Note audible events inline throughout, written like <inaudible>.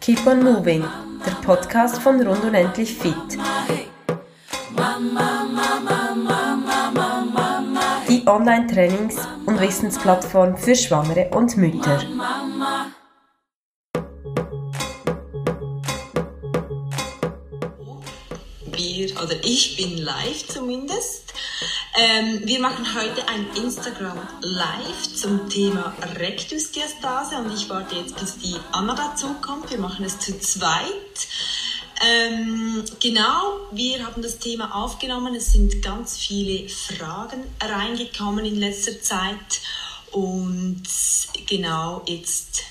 Keep on Moving, der Podcast von Rund und Endlich Fit. Die Online-Trainings- und Wissensplattform für Schwangere und Mütter. Wir, oder ich bin live zumindest. Ähm, wir machen heute ein Instagram Live zum Thema Rektusdiastase und ich warte jetzt, bis die Anna dazu kommt. Wir machen es zu zweit. Ähm, genau, wir haben das Thema aufgenommen. Es sind ganz viele Fragen reingekommen in letzter Zeit und genau jetzt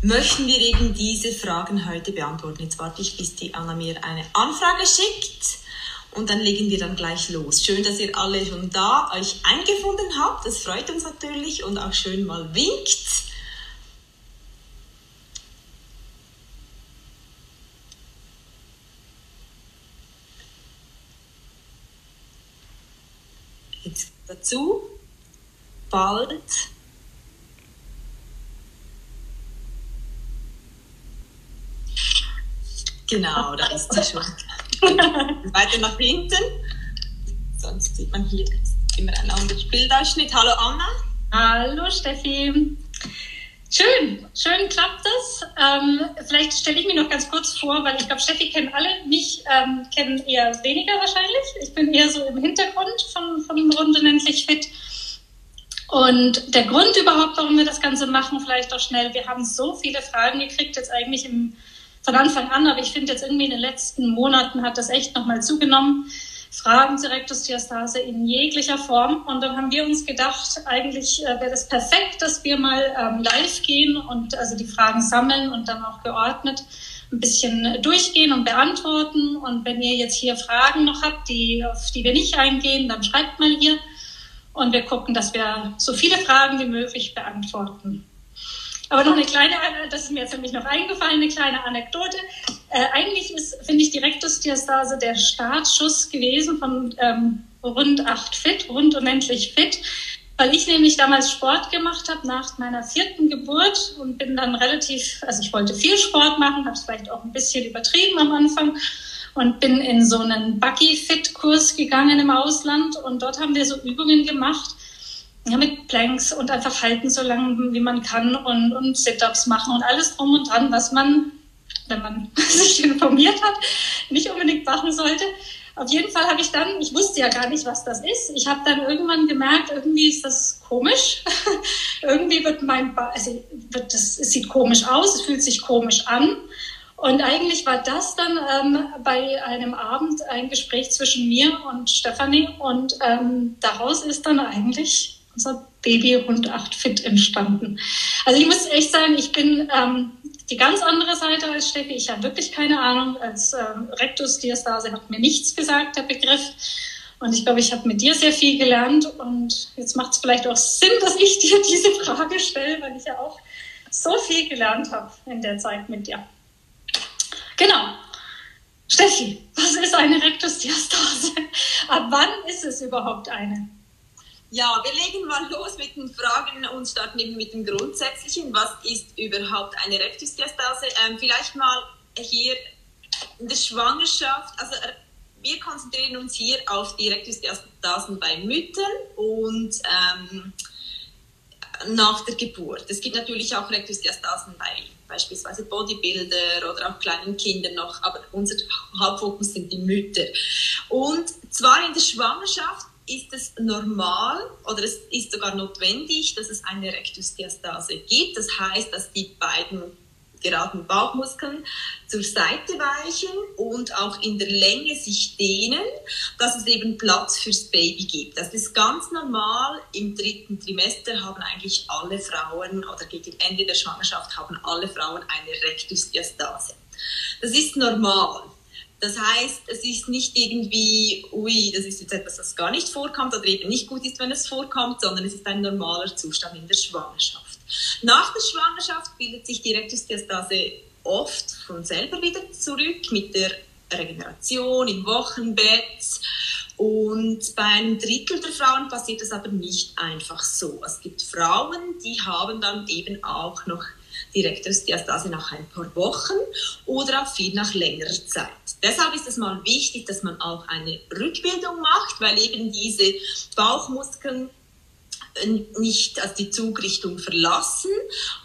möchten wir eben diese Fragen heute beantworten. Jetzt warte ich, bis die Anna mir eine Anfrage schickt und dann legen wir dann gleich los. Schön, dass ihr alle schon da euch eingefunden habt. Das freut uns natürlich und auch schön mal winkt. Jetzt dazu bald Genau, da ist sie schon. <laughs> Weiter nach hinten. Sonst sieht man hier immer einen anderen Bildausschnitt. Hallo Anna. Hallo Steffi. Schön, schön klappt das. Ähm, vielleicht stelle ich mich noch ganz kurz vor, weil ich glaube, Steffi kennen alle, mich ähm, kennen eher weniger wahrscheinlich. Ich bin eher so im Hintergrund von, von Runde Endlich Fit. Und der Grund überhaupt, warum wir das Ganze machen, vielleicht auch schnell, wir haben so viele Fragen gekriegt, jetzt eigentlich im von Anfang an, aber ich finde jetzt irgendwie in den letzten Monaten hat das echt nochmal zugenommen. Fragen zur Rektusdiastase in jeglicher Form. Und dann haben wir uns gedacht, eigentlich äh, wäre das perfekt, dass wir mal ähm, live gehen und also die Fragen sammeln und dann auch geordnet ein bisschen durchgehen und beantworten. Und wenn ihr jetzt hier Fragen noch habt, die, auf die wir nicht eingehen, dann schreibt mal hier. Und wir gucken, dass wir so viele Fragen wie möglich beantworten. Aber noch eine kleine, das ist mir jetzt nämlich noch eingefallen, eine kleine Anekdote. Äh, eigentlich ist, finde ich, die Rektusdiastase der Startschuss gewesen von ähm, rund acht fit, rund unendlich fit, weil ich nämlich damals Sport gemacht habe nach meiner vierten Geburt und bin dann relativ, also ich wollte viel Sport machen, habe es vielleicht auch ein bisschen übertrieben am Anfang und bin in so einen Buggy-Fit-Kurs gegangen im Ausland und dort haben wir so Übungen gemacht, ja, mit Planks und einfach halten so lange, wie man kann und, und Sit-ups machen und alles drum und dran, was man, wenn man <laughs> sich informiert hat, nicht unbedingt machen sollte. Auf jeden Fall habe ich dann, ich wusste ja gar nicht, was das ist. Ich habe dann irgendwann gemerkt, irgendwie ist das komisch. <laughs> irgendwie wird mein, ba also wird das, es sieht komisch aus, es fühlt sich komisch an. Und eigentlich war das dann ähm, bei einem Abend ein Gespräch zwischen mir und Stefanie und ähm, daraus ist dann eigentlich unser Babyhund 8 Fit entstanden. Also ich muss echt sagen, ich bin ähm, die ganz andere Seite als Steffi. Ich habe wirklich keine Ahnung. Als ähm, Rektusdiastase hat mir nichts gesagt, der Begriff. Und ich glaube, ich habe mit dir sehr viel gelernt. Und jetzt macht es vielleicht auch Sinn, dass ich <laughs> dir diese Frage stelle, weil ich ja auch so viel gelernt habe in der Zeit mit dir. Genau. Steffi, was ist eine Rektusdiastase? Ab wann ist es überhaupt eine? Ja, wir legen mal los mit den Fragen und starten eben mit dem Grundsätzlichen. Was ist überhaupt eine Rektusdiastase? Ähm, vielleicht mal hier in der Schwangerschaft, also äh, wir konzentrieren uns hier auf die Rektusdiastasen bei Müttern und ähm, nach der Geburt. Es gibt natürlich auch Rektusdiastasen bei beispielsweise Bodybuilder oder auch kleinen Kindern noch, aber unser Hauptfokus sind die Mütter. Und zwar in der Schwangerschaft ist es normal oder es ist sogar notwendig, dass es eine Rektusdiastase gibt. Das heißt, dass die beiden geraden Bauchmuskeln zur Seite weichen und auch in der Länge sich dehnen, dass es eben Platz fürs Baby gibt. Das ist ganz normal. Im dritten Trimester haben eigentlich alle Frauen oder gegen Ende der Schwangerschaft haben alle Frauen eine Rektusdiastase. Das ist normal. Das heißt, es ist nicht irgendwie, ui, das ist jetzt etwas, das gar nicht vorkommt oder eben nicht gut ist, wenn es vorkommt, sondern es ist ein normaler Zustand in der Schwangerschaft. Nach der Schwangerschaft bildet sich die Rektusdiastase oft von selber wieder zurück mit der Regeneration im Wochenbett Und bei einem Drittel der Frauen passiert das aber nicht einfach so. Es gibt Frauen, die haben dann eben auch noch die Rektusdiastase nach ein paar Wochen oder auch viel nach längerer Zeit. Deshalb ist es mal wichtig, dass man auch eine Rückbildung macht, weil eben diese Bauchmuskeln nicht also die Zugrichtung verlassen,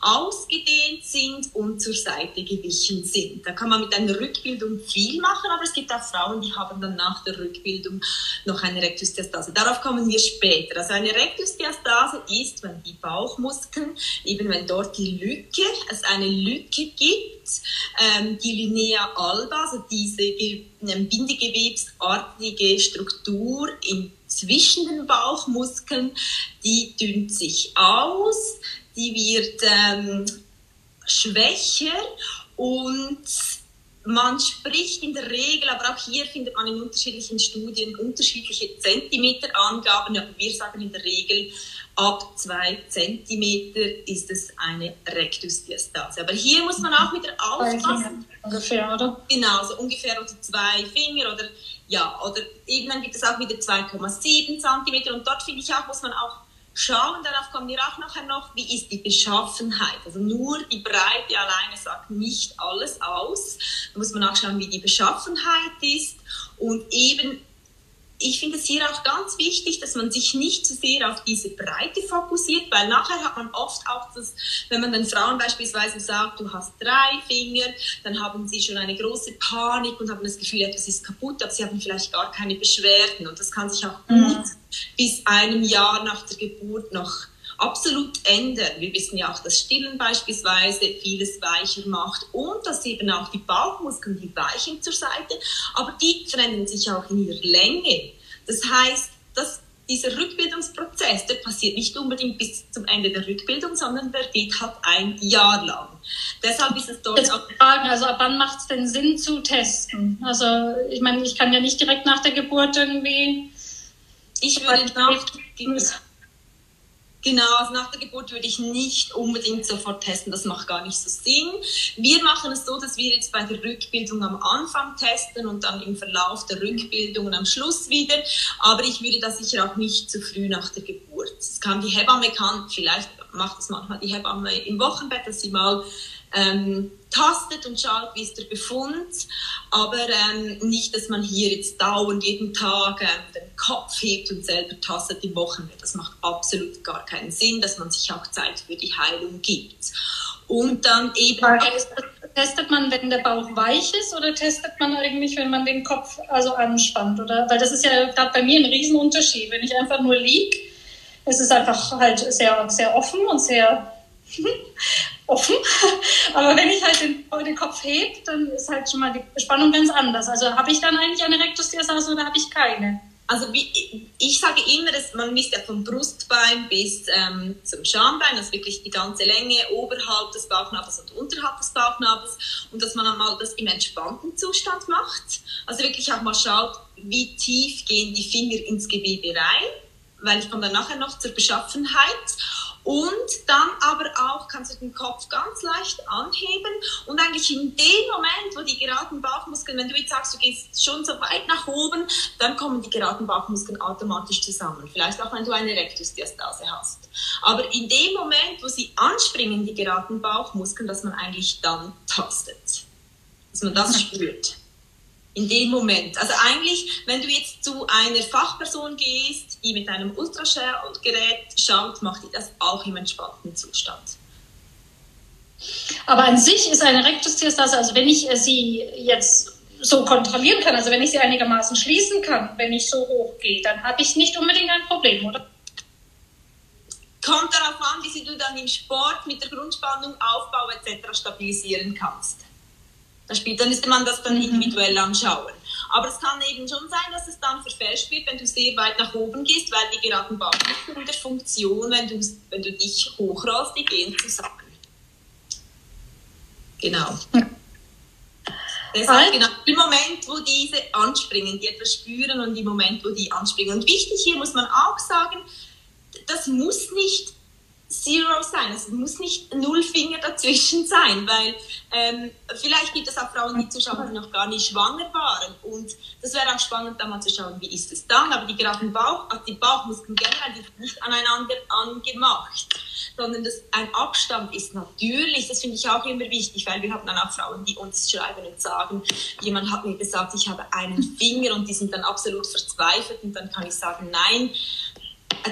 ausgedehnt sind und zur Seite gewichen sind. Da kann man mit einer Rückbildung viel machen, aber es gibt auch Frauen, die haben dann nach der Rückbildung noch eine Rektusdiastase. Darauf kommen wir später. Also eine Rektusdiastase ist, wenn die Bauchmuskeln, eben wenn dort die Lücke, es eine Lücke gibt, ähm, die Linea alba, also diese ähm, bindegewebsartige Struktur in zwischen den Bauchmuskeln, die dünnt sich aus, die wird ähm, schwächer und man spricht in der Regel, aber auch hier findet man in unterschiedlichen Studien unterschiedliche Zentimeterangaben. Aber wir sagen in der Regel, ab zwei Zentimeter ist es eine Rektusdiastase. Aber hier muss man auch wieder aufpassen. Ungefähr, oder? Genau, so ungefähr oder zwei Finger oder ja, oder eben dann gibt es auch wieder 2,7 Zentimeter und dort finde ich auch, muss man auch schauen, darauf kommen wir auch nachher noch, wie ist die Beschaffenheit. Also nur die Breite alleine sagt nicht alles aus. Da muss man auch schauen, wie die Beschaffenheit ist und eben ich finde es hier auch ganz wichtig, dass man sich nicht zu sehr auf diese Breite fokussiert, weil nachher hat man oft auch das, wenn man den Frauen beispielsweise sagt, du hast drei Finger, dann haben sie schon eine große Panik und haben das Gefühl, etwas ist kaputt, aber sie haben vielleicht gar keine Beschwerden und das kann sich auch gut mhm. bis einem Jahr nach der Geburt noch absolut ändern. Wir wissen ja auch, dass Stillen beispielsweise vieles weicher macht und dass eben auch die Bauchmuskeln, die weichen zur Seite, aber die verändern sich auch in ihrer Länge. Das heißt, dass dieser Rückbildungsprozess, der passiert nicht unbedingt bis zum Ende der Rückbildung, sondern der geht halt ein Jahr lang. Deshalb ist es dort Jetzt auch. Fragen, also ab wann macht es denn Sinn zu testen? Also ich meine, ich kann ja nicht direkt nach der Geburt irgendwie. Ich würde nach. Genau, also nach der Geburt würde ich nicht unbedingt sofort testen, das macht gar nicht so Sinn. Wir machen es so, dass wir jetzt bei der Rückbildung am Anfang testen und dann im Verlauf der Rückbildung und am Schluss wieder, aber ich würde das sicher auch nicht zu früh nach der Geburt. Es kann die Hebamme kann, vielleicht macht es manchmal die Hebamme im Wochenbett, dass sie mal ähm, tastet und schaut, wie ist der Befund, aber ähm, nicht, dass man hier jetzt dauernd jeden Tag ähm, den Kopf hebt und selber tastet im Wochenbett. Das macht absolut gar keinen Sinn, dass man sich auch Zeit für die Heilung gibt. Und dann eben. Testet man, wenn der Bauch weich ist oder testet man eigentlich, wenn man den Kopf also anspannt? Oder? Weil das ist ja gerade bei mir ein Riesenunterschied. Wenn ich einfach nur liege, ist es einfach halt sehr, sehr offen und sehr <laughs> offen. <laughs> Aber wenn ich halt den, den Kopf hebe, dann ist halt schon mal die Spannung ganz anders. Also habe ich dann eigentlich eine Rektusdiastase oder habe ich keine? Also wie, ich sage immer, dass man misst ja vom Brustbein bis ähm, zum Schambein, also wirklich die ganze Länge oberhalb des Bauchnabels und unterhalb des Bauchnabels und dass man einmal das im entspannten Zustand macht. Also wirklich auch mal schaut, wie tief gehen die Finger ins Gewebe rein, weil ich komme dann nachher noch zur Beschaffenheit und dann aber auch kannst du den Kopf ganz leicht anheben und eigentlich in dem Moment, wo die geraden Bauchmuskeln, wenn du jetzt sagst, du gehst schon so weit nach oben, dann kommen die geraden Bauchmuskeln automatisch zusammen. Vielleicht auch, wenn du eine Rektusdiastase hast. Aber in dem Moment, wo sie anspringen, die geraden Bauchmuskeln, dass man eigentlich dann tastet. Dass man das <laughs> spürt in dem Moment. Also eigentlich, wenn du jetzt zu einer Fachperson gehst, die mit einem Ultraschallgerät schaut, macht die das auch im entspannten Zustand. Aber an sich ist eine Rektusdiastase, also wenn ich sie jetzt so kontrollieren kann, also wenn ich sie einigermaßen schließen kann, wenn ich so hoch gehe, dann habe ich nicht unbedingt ein Problem, oder? Kommt darauf an, wie du dann im Sport mit der Grundspannung, Aufbau etc. stabilisieren kannst. Das spielt, dann müsste man das dann mhm. individuell anschauen. Aber es kann eben schon sein, dass es dann verfälscht wird, wenn du sehr weit nach oben gehst, weil die geraden Bauchmuskeln der Funktion, wenn du, wenn du dich hochrollst, die gehen zusammen. Genau. Deshalb genau, im Moment, wo diese anspringen, die etwas spüren und im Moment, wo die anspringen. Und wichtig hier muss man auch sagen, das muss nicht Zero sein. Es muss nicht null Finger dazwischen sein, weil ähm, vielleicht gibt es auch Frauen, die zuschauen, die noch gar nicht schwanger waren. Und das wäre auch spannend, da mal zu schauen, wie ist es dann. Aber die geraden Bauch, also die Bauchmuskeln generell, die sind nicht aneinander angemacht, sondern das, ein Abstand ist natürlich. Das finde ich auch immer wichtig, weil wir haben dann auch Frauen, die uns schreiben und sagen, jemand hat mir gesagt, ich habe einen Finger und die sind dann absolut verzweifelt und dann kann ich sagen, nein,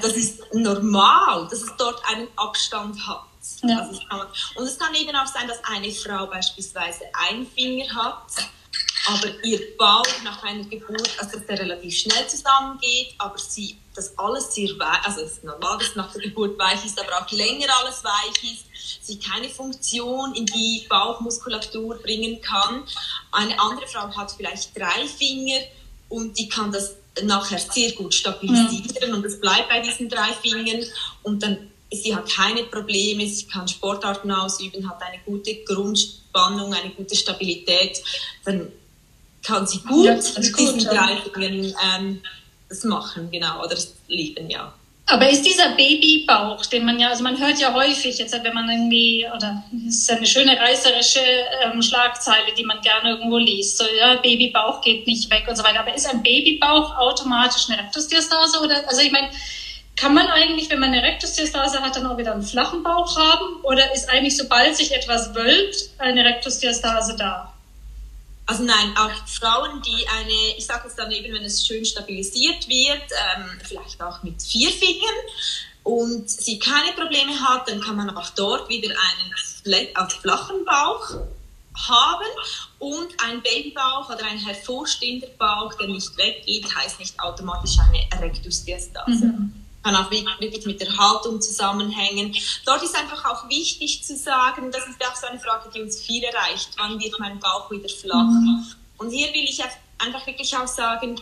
das ist normal, dass es dort einen Abstand hat. Ja. Also man, und es kann eben auch sein, dass eine Frau beispielsweise einen Finger hat, aber ihr Bauch nach einer Geburt, also dass der relativ schnell zusammengeht, aber sie das alles sehr weich, also es ist normal, dass nach der Geburt weich ist, aber auch länger alles weich ist, sie keine Funktion in die Bauchmuskulatur bringen kann. Eine andere Frau hat vielleicht drei Finger und die kann das nachher sehr gut stabilisieren mhm. und es bleibt bei diesen drei Fingern und dann sie hat keine Probleme, sie kann Sportarten ausüben, hat eine gute Grundspannung, eine gute Stabilität, dann kann sie gut ja, mit diesen drei Fingern ähm, das machen, genau, oder das leben, ja. Aber ist dieser Babybauch, den man ja, also man hört ja häufig jetzt, wenn man irgendwie, oder ist eine schöne reißerische ähm, Schlagzeile, die man gerne irgendwo liest, so ja, Babybauch geht nicht weg und so weiter. Aber ist ein Babybauch automatisch eine Rektusdiastase oder, also ich meine, kann man eigentlich, wenn man eine Rektusdiastase hat, dann auch wieder einen flachen Bauch haben? Oder ist eigentlich, sobald sich etwas wölbt, eine Rektusdiastase da? Also nein, auch Frauen, die eine, ich sage es dann eben, wenn es schön stabilisiert wird, ähm, vielleicht auch mit vier Fingern und sie keine Probleme hat, dann kann man auch dort wieder einen auf flachen Bauch haben und ein Babybauch oder ein hervorstehender Bauch, der nicht weggeht, heißt nicht automatisch eine Rektusdiastase. Mhm kann auch wirklich mit der Haltung zusammenhängen. Dort ist einfach auch wichtig zu sagen, das ist auch so eine Frage, die uns viel erreicht, wann wird mein Bauch wieder flach? Mhm. Und hier will ich einfach wirklich auch sagen,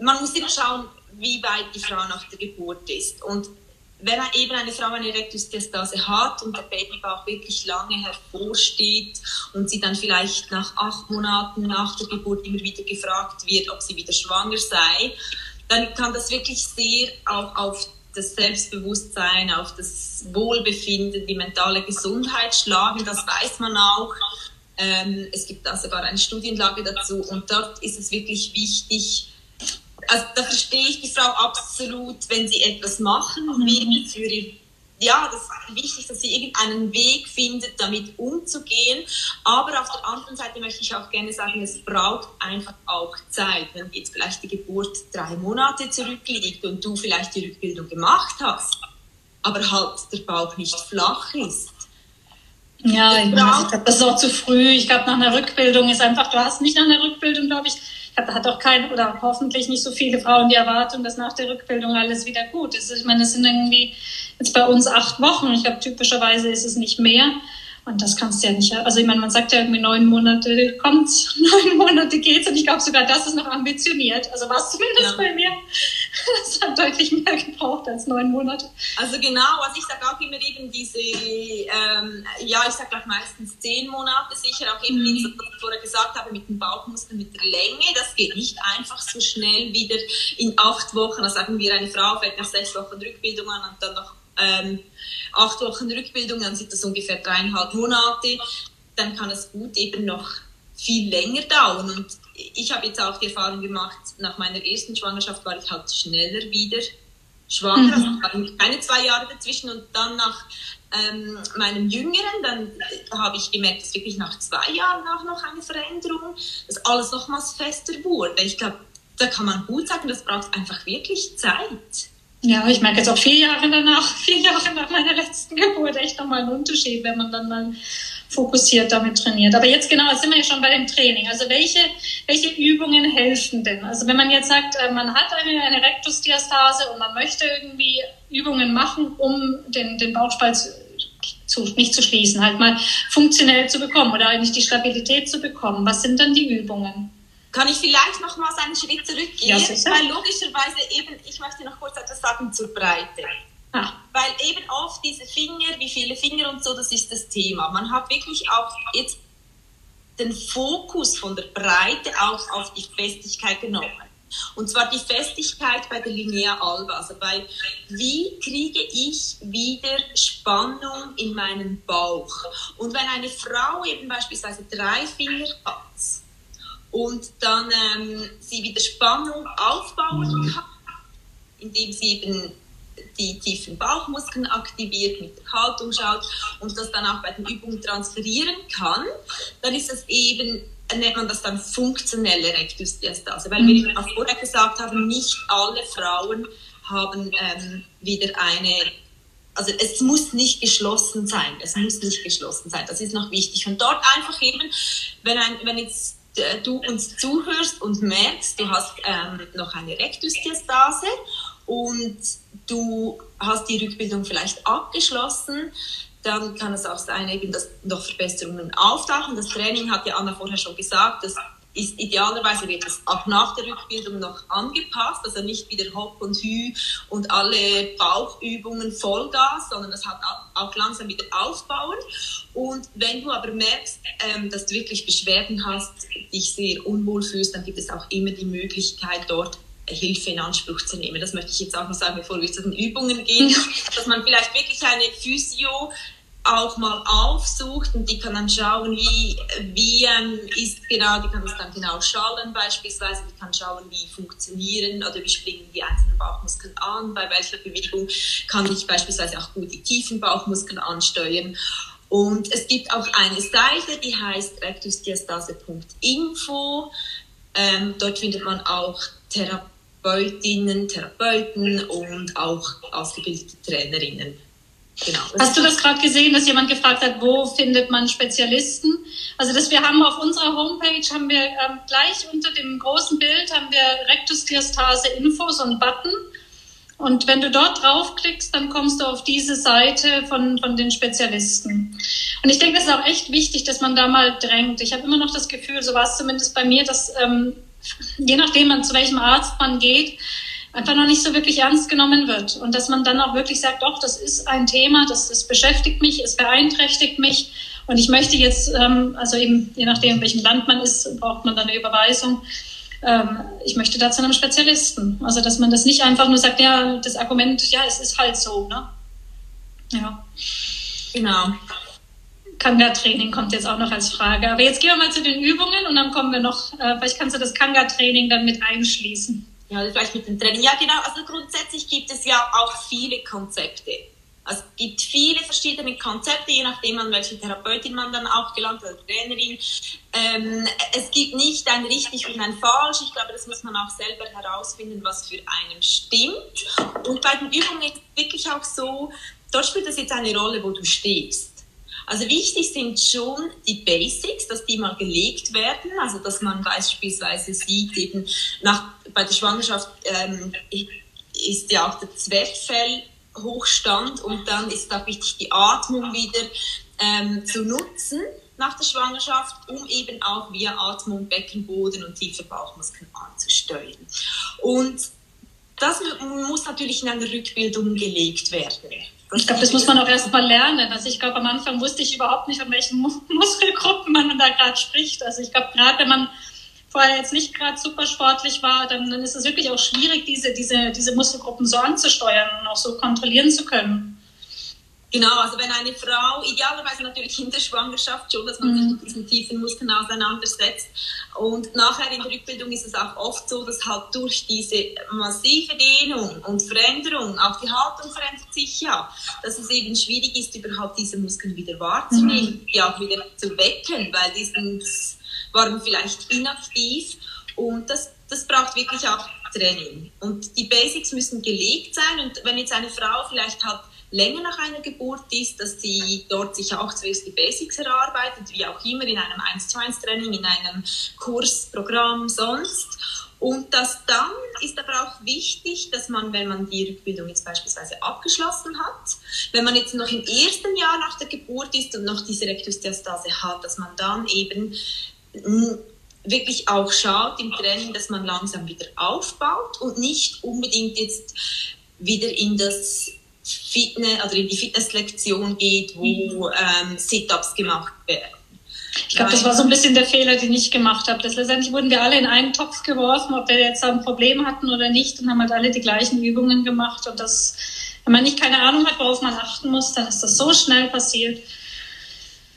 man muss immer schauen, wie weit die Frau nach der Geburt ist. Und wenn eben eine Frau eine Rektusdiastase hat und der Babybauch wirklich lange hervorsteht und sie dann vielleicht nach acht Monaten nach der Geburt immer wieder gefragt wird, ob sie wieder schwanger sei, dann kann das wirklich sehr auch auf das Selbstbewusstsein, auf das Wohlbefinden, die mentale Gesundheit schlagen. Das weiß man auch. Ähm, es gibt da sogar eine Studienlage dazu und dort ist es wirklich wichtig, also da verstehe ich die Frau absolut, wenn sie etwas machen will für ihr ja, das ist wichtig, dass sie irgendeinen Weg findet, damit umzugehen. Aber auf der anderen Seite möchte ich auch gerne sagen, es braucht einfach auch Zeit. Wenn jetzt vielleicht die Geburt drei Monate zurückliegt und du vielleicht die Rückbildung gemacht hast, aber halt der Bauch nicht flach ist. Ja, ich, glaube, das ist auch zu früh. Ich glaube, nach einer Rückbildung ist einfach, du hast nicht nach einer Rückbildung, glaube ich, hat auch kein oder hoffentlich nicht so viele Frauen die Erwartung, dass nach der Rückbildung alles wieder gut ist. Ich meine, es sind irgendwie jetzt bei uns acht Wochen. Ich glaube, typischerweise ist es nicht mehr. Und das kannst du ja nicht. Also ich meine, man sagt ja irgendwie neun Monate kommt's, <laughs> neun Monate geht's und ich glaube sogar das ist noch ambitioniert. Also was zumindest ja. bei mir. <laughs> Das hat deutlich mehr gebraucht als neun Monate. Also genau, also ich sage auch immer eben diese, ähm, ja, ich sage auch meistens zehn Monate sicher, auch eben, wie ich vorher gesagt habe, mit dem Bauchmuskel, mit der Länge, das geht nicht einfach so schnell wieder in acht Wochen. Da sagen wir, eine Frau fällt nach sechs Wochen Rückbildung an und dann noch ähm, acht Wochen Rückbildung, dann sind das ungefähr dreieinhalb Monate, dann kann es gut eben noch viel länger dauern. Und ich habe jetzt auch die Erfahrung gemacht, nach meiner ersten Schwangerschaft war ich halt schneller wieder schwanger, mhm. also keine zwei Jahre dazwischen und dann nach ähm, meinem Jüngeren, dann habe ich gemerkt, dass wirklich nach zwei Jahren auch noch eine Veränderung, dass alles nochmals fester wurde. Ich glaube, da kann man gut sagen, das braucht einfach wirklich Zeit. Ja, ich merke jetzt auch vier Jahre danach, <laughs> vier Jahre nach meiner letzten Geburt echt nochmal einen Unterschied, wenn man dann mal fokussiert damit trainiert. Aber jetzt genau, jetzt sind wir ja schon bei dem Training. Also welche, welche Übungen helfen denn? Also wenn man jetzt sagt, äh, man hat eine, eine Rektusdiastase und man möchte irgendwie Übungen machen, um den, den Bauchspalt zu, nicht zu schließen, halt mal funktionell zu bekommen oder eigentlich die Stabilität zu bekommen. Was sind dann die Übungen? Kann ich vielleicht noch mal einen Schritt zurückgehen? Ja, weil logischerweise eben, ich möchte noch kurz etwas sagen zur Breite. Ah. Weil eben oft diese Finger, wie viele Finger und so, das ist das Thema. Man hat wirklich auch jetzt den Fokus von der Breite auch auf die Festigkeit genommen. Und zwar die Festigkeit bei der Linea alba, also bei wie kriege ich wieder Spannung in meinen Bauch. Und wenn eine Frau eben beispielsweise drei Finger hat und dann ähm, sie wieder Spannung aufbauen kann, indem sie eben die tiefen Bauchmuskeln aktiviert, mit der Haltung schaut und das dann auch bei den Übungen transferieren kann, dann ist es eben nennt man das dann funktionelle Rektusdiastase, weil wir mhm. auch vorher gesagt haben, nicht alle Frauen haben ähm, wieder eine, also es muss nicht geschlossen sein, es muss nicht geschlossen sein, das ist noch wichtig. Und dort einfach eben, wenn, ein, wenn jetzt du uns zuhörst und merkst, du hast ähm, noch eine Rektusdiastase und du hast die Rückbildung vielleicht abgeschlossen, dann kann es auch sein, eben, dass noch Verbesserungen auftauchen. Das Training hat ja Anna vorher schon gesagt, das ist idealerweise wird es auch nach der Rückbildung noch angepasst, also nicht wieder Hopp und Hü und alle Bauchübungen Vollgas, sondern das hat auch langsam wieder aufbauen. Und wenn du aber merkst, ähm, dass du wirklich Beschwerden hast, dich sehr unwohl fühlst, dann gibt es auch immer die Möglichkeit, dort Hilfe in Anspruch zu nehmen. Das möchte ich jetzt auch noch sagen, bevor wir zu den Übungen gehen, <laughs> dass man vielleicht wirklich eine Physio auch mal aufsucht und die kann dann schauen, wie, wie ähm, ist genau, die kann es dann genau schallen beispielsweise, die kann schauen, wie funktionieren oder wie springen die einzelnen Bauchmuskeln an, bei welcher Bewegung kann ich beispielsweise auch gut die tiefen Bauchmuskeln ansteuern. Und es gibt auch eine Seite, die heißt rectusdiastase.info. Ähm, dort findet man auch Therapeutinnen, Therapeuten und auch ausgebildete Trainerinnen. Genau. Hast du das gerade gesehen, dass jemand gefragt hat, wo findet man Spezialisten? Also dass wir haben auf unserer Homepage haben wir ähm, gleich unter dem großen Bild haben wir Rektusdiastase Info, so ein Button. Und wenn du dort draufklickst, dann kommst du auf diese Seite von, von den Spezialisten. Und ich denke, das ist auch echt wichtig, dass man da mal drängt. Ich habe immer noch das Gefühl, so war es zumindest bei mir, dass ähm, je nachdem, zu welchem Arzt man geht, einfach noch nicht so wirklich ernst genommen wird. Und dass man dann auch wirklich sagt, doch, das ist ein Thema, das, das beschäftigt mich, es beeinträchtigt mich. Und ich möchte jetzt, ähm, also eben je nachdem, in welchem Land man ist, braucht man dann eine Überweisung. Ähm, ich möchte da zu einem Spezialisten. Also dass man das nicht einfach nur sagt, ja, das Argument, ja, es ist halt so. Ne? Ja. Genau. Kanga-Training kommt jetzt auch noch als Frage. Aber jetzt gehen wir mal zu den Übungen und dann kommen wir noch, äh, vielleicht kannst du das Kanga-Training dann mit einschließen. Ja, vielleicht mit dem Training. Ja, genau. Also grundsätzlich gibt es ja auch viele Konzepte. Also es gibt viele verschiedene Konzepte, je nachdem an welche Therapeutin man dann auch gelangt oder Trainerin. Ähm, es gibt nicht ein richtig und ein falsch. Ich glaube, das muss man auch selber herausfinden, was für einen stimmt. Und bei den Übungen ist es wirklich auch so, dort spielt das jetzt eine Rolle, wo du stehst. Also wichtig sind schon die Basics, dass die mal gelegt werden, also dass man beispielsweise sieht, eben nach, bei der Schwangerschaft ähm, ist ja auch der Zwerchfellhochstand und dann ist da wichtig, die Atmung wieder ähm, zu nutzen nach der Schwangerschaft, um eben auch via Atmung Beckenboden und tiefe Bauchmuskeln anzusteuern. Und das muss natürlich in einer Rückbildung gelegt werden. Ich glaube, das muss man auch erst mal lernen. Also ich glaube, am Anfang wusste ich überhaupt nicht, von welchen <laughs> Muskelgruppen man da gerade spricht. Also ich glaube, gerade wenn man vorher jetzt nicht gerade super sportlich war, dann, dann ist es wirklich auch schwierig, diese, diese, diese Muskelgruppen so anzusteuern und auch so kontrollieren zu können. Genau, also wenn eine Frau, idealerweise natürlich in der Schwangerschaft schon, dass man mhm. sich mit diesen tiefen Muskeln auseinandersetzt. Und nachher in der Rückbildung ist es auch oft so, dass halt durch diese massive Dehnung und Veränderung, auch die Haltung verändert sich ja, dass es eben schwierig ist, überhaupt diese Muskeln wieder wahrzunehmen, mhm. die auch wieder zu wecken, weil die sind, waren vielleicht inaktiv. Und das, das braucht wirklich auch Training. Und die Basics müssen gelegt sein. Und wenn jetzt eine Frau vielleicht hat, länger nach einer Geburt ist, dass sie dort sich auch zuerst die Basics erarbeitet, wie auch immer in einem 1 zu 1 Training, in einem Kursprogramm sonst. Und das dann ist aber auch wichtig, dass man, wenn man die Rückbildung jetzt beispielsweise abgeschlossen hat, wenn man jetzt noch im ersten Jahr nach der Geburt ist und noch diese Rektusdiastase hat, dass man dann eben wirklich auch schaut im Training, dass man langsam wieder aufbaut und nicht unbedingt jetzt wieder in das Fitness, oder in die Fitnesslektion geht, wo ähm, Sit-ups gemacht werden. Ich glaube, das war so ein bisschen der Fehler, den ich gemacht habe. Letztendlich wurden wir alle in einen Topf geworfen, ob wir jetzt ein Problem hatten oder nicht, und haben halt alle die gleichen Übungen gemacht. Und das, wenn man nicht keine Ahnung hat, worauf man achten muss, dann ist das so schnell passiert.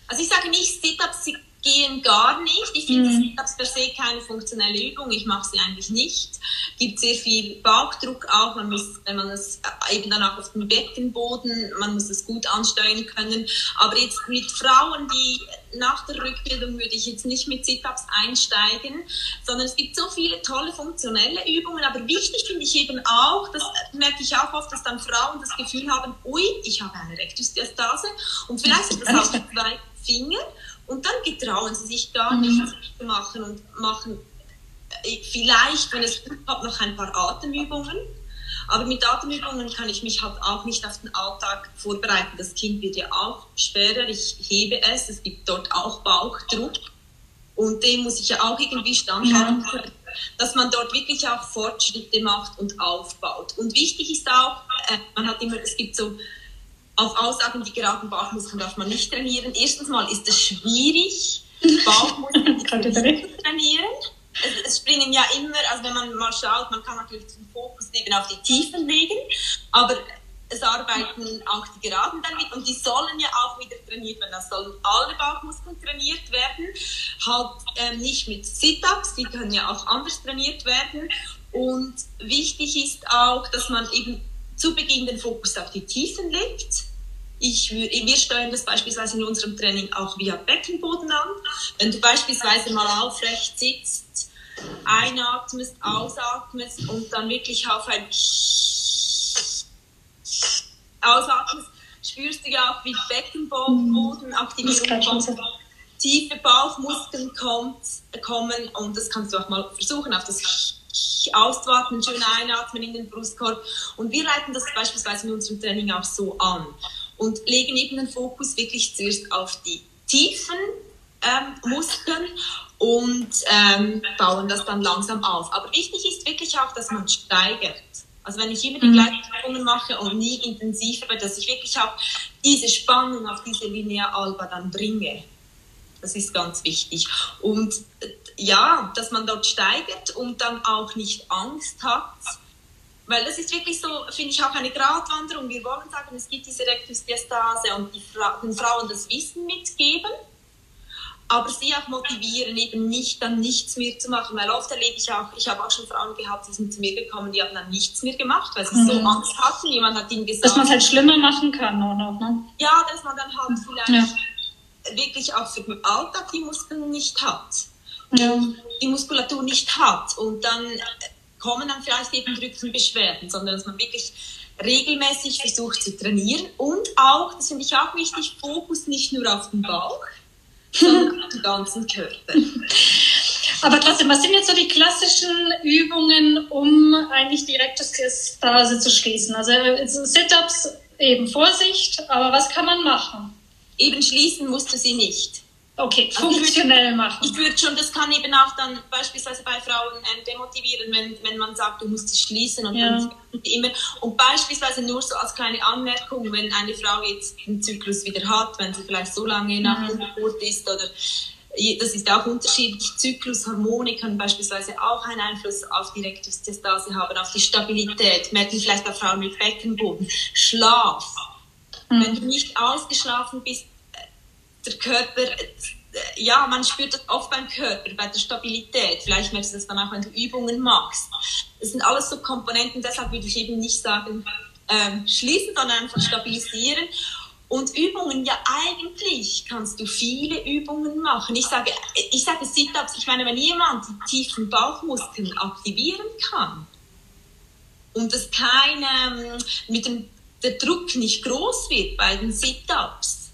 Also ich sage nicht, Sit-ups gehen gar nicht. Ich finde mhm. das per se keine funktionelle Übung. Ich mache sie eigentlich nicht. Gibt sehr viel Bauchdruck auch. Man muss, wenn man es äh, eben dann auch auf dem Beckenboden, man muss es gut ansteuern können. Aber jetzt mit Frauen, die nach der Rückbildung würde ich jetzt nicht mit Sit-ups einsteigen, sondern es gibt so viele tolle funktionelle Übungen. Aber wichtig finde ich eben auch, das merke ich auch oft, dass dann Frauen das Gefühl haben, ui, ich habe eine Rektusdiastase und vielleicht sind das auch <laughs> zwei Finger und dann getrauen sie sich gar mhm. nichts zu machen und machen äh, vielleicht, wenn es gut hat, noch ein paar Atemübungen. Aber mit Atemübungen kann ich mich halt auch nicht auf den Alltag vorbereiten. Das Kind wird ja auch schwerer, ich hebe es, es gibt dort auch Bauchdruck. Und dem muss ich ja auch irgendwie standhalten können, dass man dort wirklich auch Fortschritte macht und aufbaut. Und wichtig ist auch, äh, man hat immer, es gibt so auf Aussagen, die geraden Bauchmuskeln darf man nicht trainieren. Erstens mal ist es schwierig, <laughs> Bauchmuskeln zu trainieren. Es, es, springen ja immer, also wenn man mal schaut, man kann natürlich den Fokus eben auf die Tiefen legen, aber es arbeiten auch die Geraden dann mit und die sollen ja auch wieder trainiert werden. Das sollen alle Bauchmuskeln trainiert werden, halt ähm, nicht mit Sit-Ups, die können ja auch anders trainiert werden. Und wichtig ist auch, dass man eben zu Beginn den Fokus auf die Tiefen legt ich, wir steuern das beispielsweise in unserem Training auch via Beckenboden an. Wenn du beispielsweise mal aufrecht sitzt, einatmest, ausatmest und dann wirklich auf ein ausatmest, spürst du ja auch, wie Beckenboden Aktivierung kommt, tiefe Bauchmuskeln kommt, kommen und das kannst du auch mal versuchen, auf das auszuatmen, schön einatmen in den Brustkorb. Und wir leiten das beispielsweise in unserem Training auch so an und legen eben den Fokus wirklich zuerst auf die tiefen ähm, Muskeln und ähm, bauen das dann langsam auf. Aber wichtig ist wirklich auch, dass man steigert. Also wenn ich immer die mhm. gleichen Übungen mache und nie intensiver, dass ich wirklich auch diese Spannung auf diese Linea alba dann bringe. Das ist ganz wichtig. Und äh, ja, dass man dort steigert und dann auch nicht Angst hat, weil das ist wirklich so, finde ich, auch eine Gratwanderung. Wir wollen sagen, es gibt diese Rektusdiastase und die Fra den Frauen das Wissen mitgeben, aber sie auch motivieren, eben nicht dann nichts mehr zu machen. Weil oft erlebe ich auch, ich habe auch schon Frauen gehabt, die sind zu mir gekommen, die haben dann nichts mehr gemacht, weil sie mhm. so Angst hatten. Jemand hat ihnen gesagt. Dass man es halt schlimmer machen kann, oder? Ne? Ja, dass man dann halt vielleicht ja. wirklich auch für den Alltag die Muskeln nicht hat. Ja. Die Muskulatur nicht hat. Und dann kommen dann vielleicht eben Rückenbeschwerden, sondern dass man wirklich regelmäßig versucht zu trainieren und auch, das finde ich auch wichtig, Fokus nicht nur auf den Bauch, sondern auf den ganzen Körper. Aber trotzdem, was sind jetzt so die klassischen Übungen, um eigentlich die Rektusdiastase zu schließen? Also Sit-ups, eben Vorsicht, aber was kann man machen? Eben schließen musst du sie nicht. Okay, funktionell machen. Ich würde schon, das kann eben auch dann beispielsweise bei Frauen ähm, demotivieren, wenn, wenn man sagt, du musst es schließen und, ja. und immer. Und beispielsweise nur so als kleine Anmerkung, wenn eine Frau jetzt den Zyklus wieder hat, wenn sie vielleicht so lange nach der Geburt ist oder das ist auch unterschiedlich. Zyklushormone können beispielsweise auch einen Einfluss auf die Rektusdiastase haben, auf die Stabilität. Merken vielleicht auch Frauen mit Beckenboden. Schlaf. Mhm. Wenn du nicht ausgeschlafen bist, der Körper, äh, ja, man spürt das oft beim Körper, bei der Stabilität. Vielleicht merkst du das dann auch, wenn du Übungen machst. Das sind alles so Komponenten, deshalb würde ich eben nicht sagen, ähm, schließen, sondern einfach stabilisieren. Und Übungen, ja eigentlich kannst du viele Übungen machen. Ich sage, ich sage Sit-ups, ich meine, wenn jemand die tiefen Bauchmuskeln aktivieren kann und es keine, mit dem, der Druck nicht groß wird bei den Sit-ups,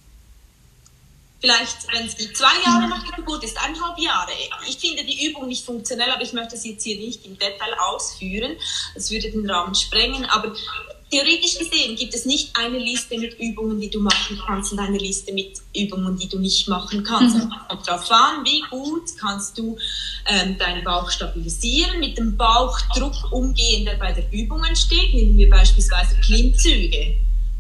vielleicht, wenn es die zwei Jahre der Geburt ist, eineinhalb Jahre. Ich finde die Übung nicht funktionell, aber ich möchte sie jetzt hier nicht im Detail ausführen. Das würde den Rahmen sprengen. Aber theoretisch gesehen gibt es nicht eine Liste mit Übungen, die du machen kannst und eine Liste mit Übungen, die du nicht machen kannst. Mhm. Und darauf an, wie gut kannst du ähm, deinen Bauch stabilisieren, mit dem Bauchdruck umgehen, der bei der Übung entsteht. Nehmen wir beispielsweise Klimmzüge.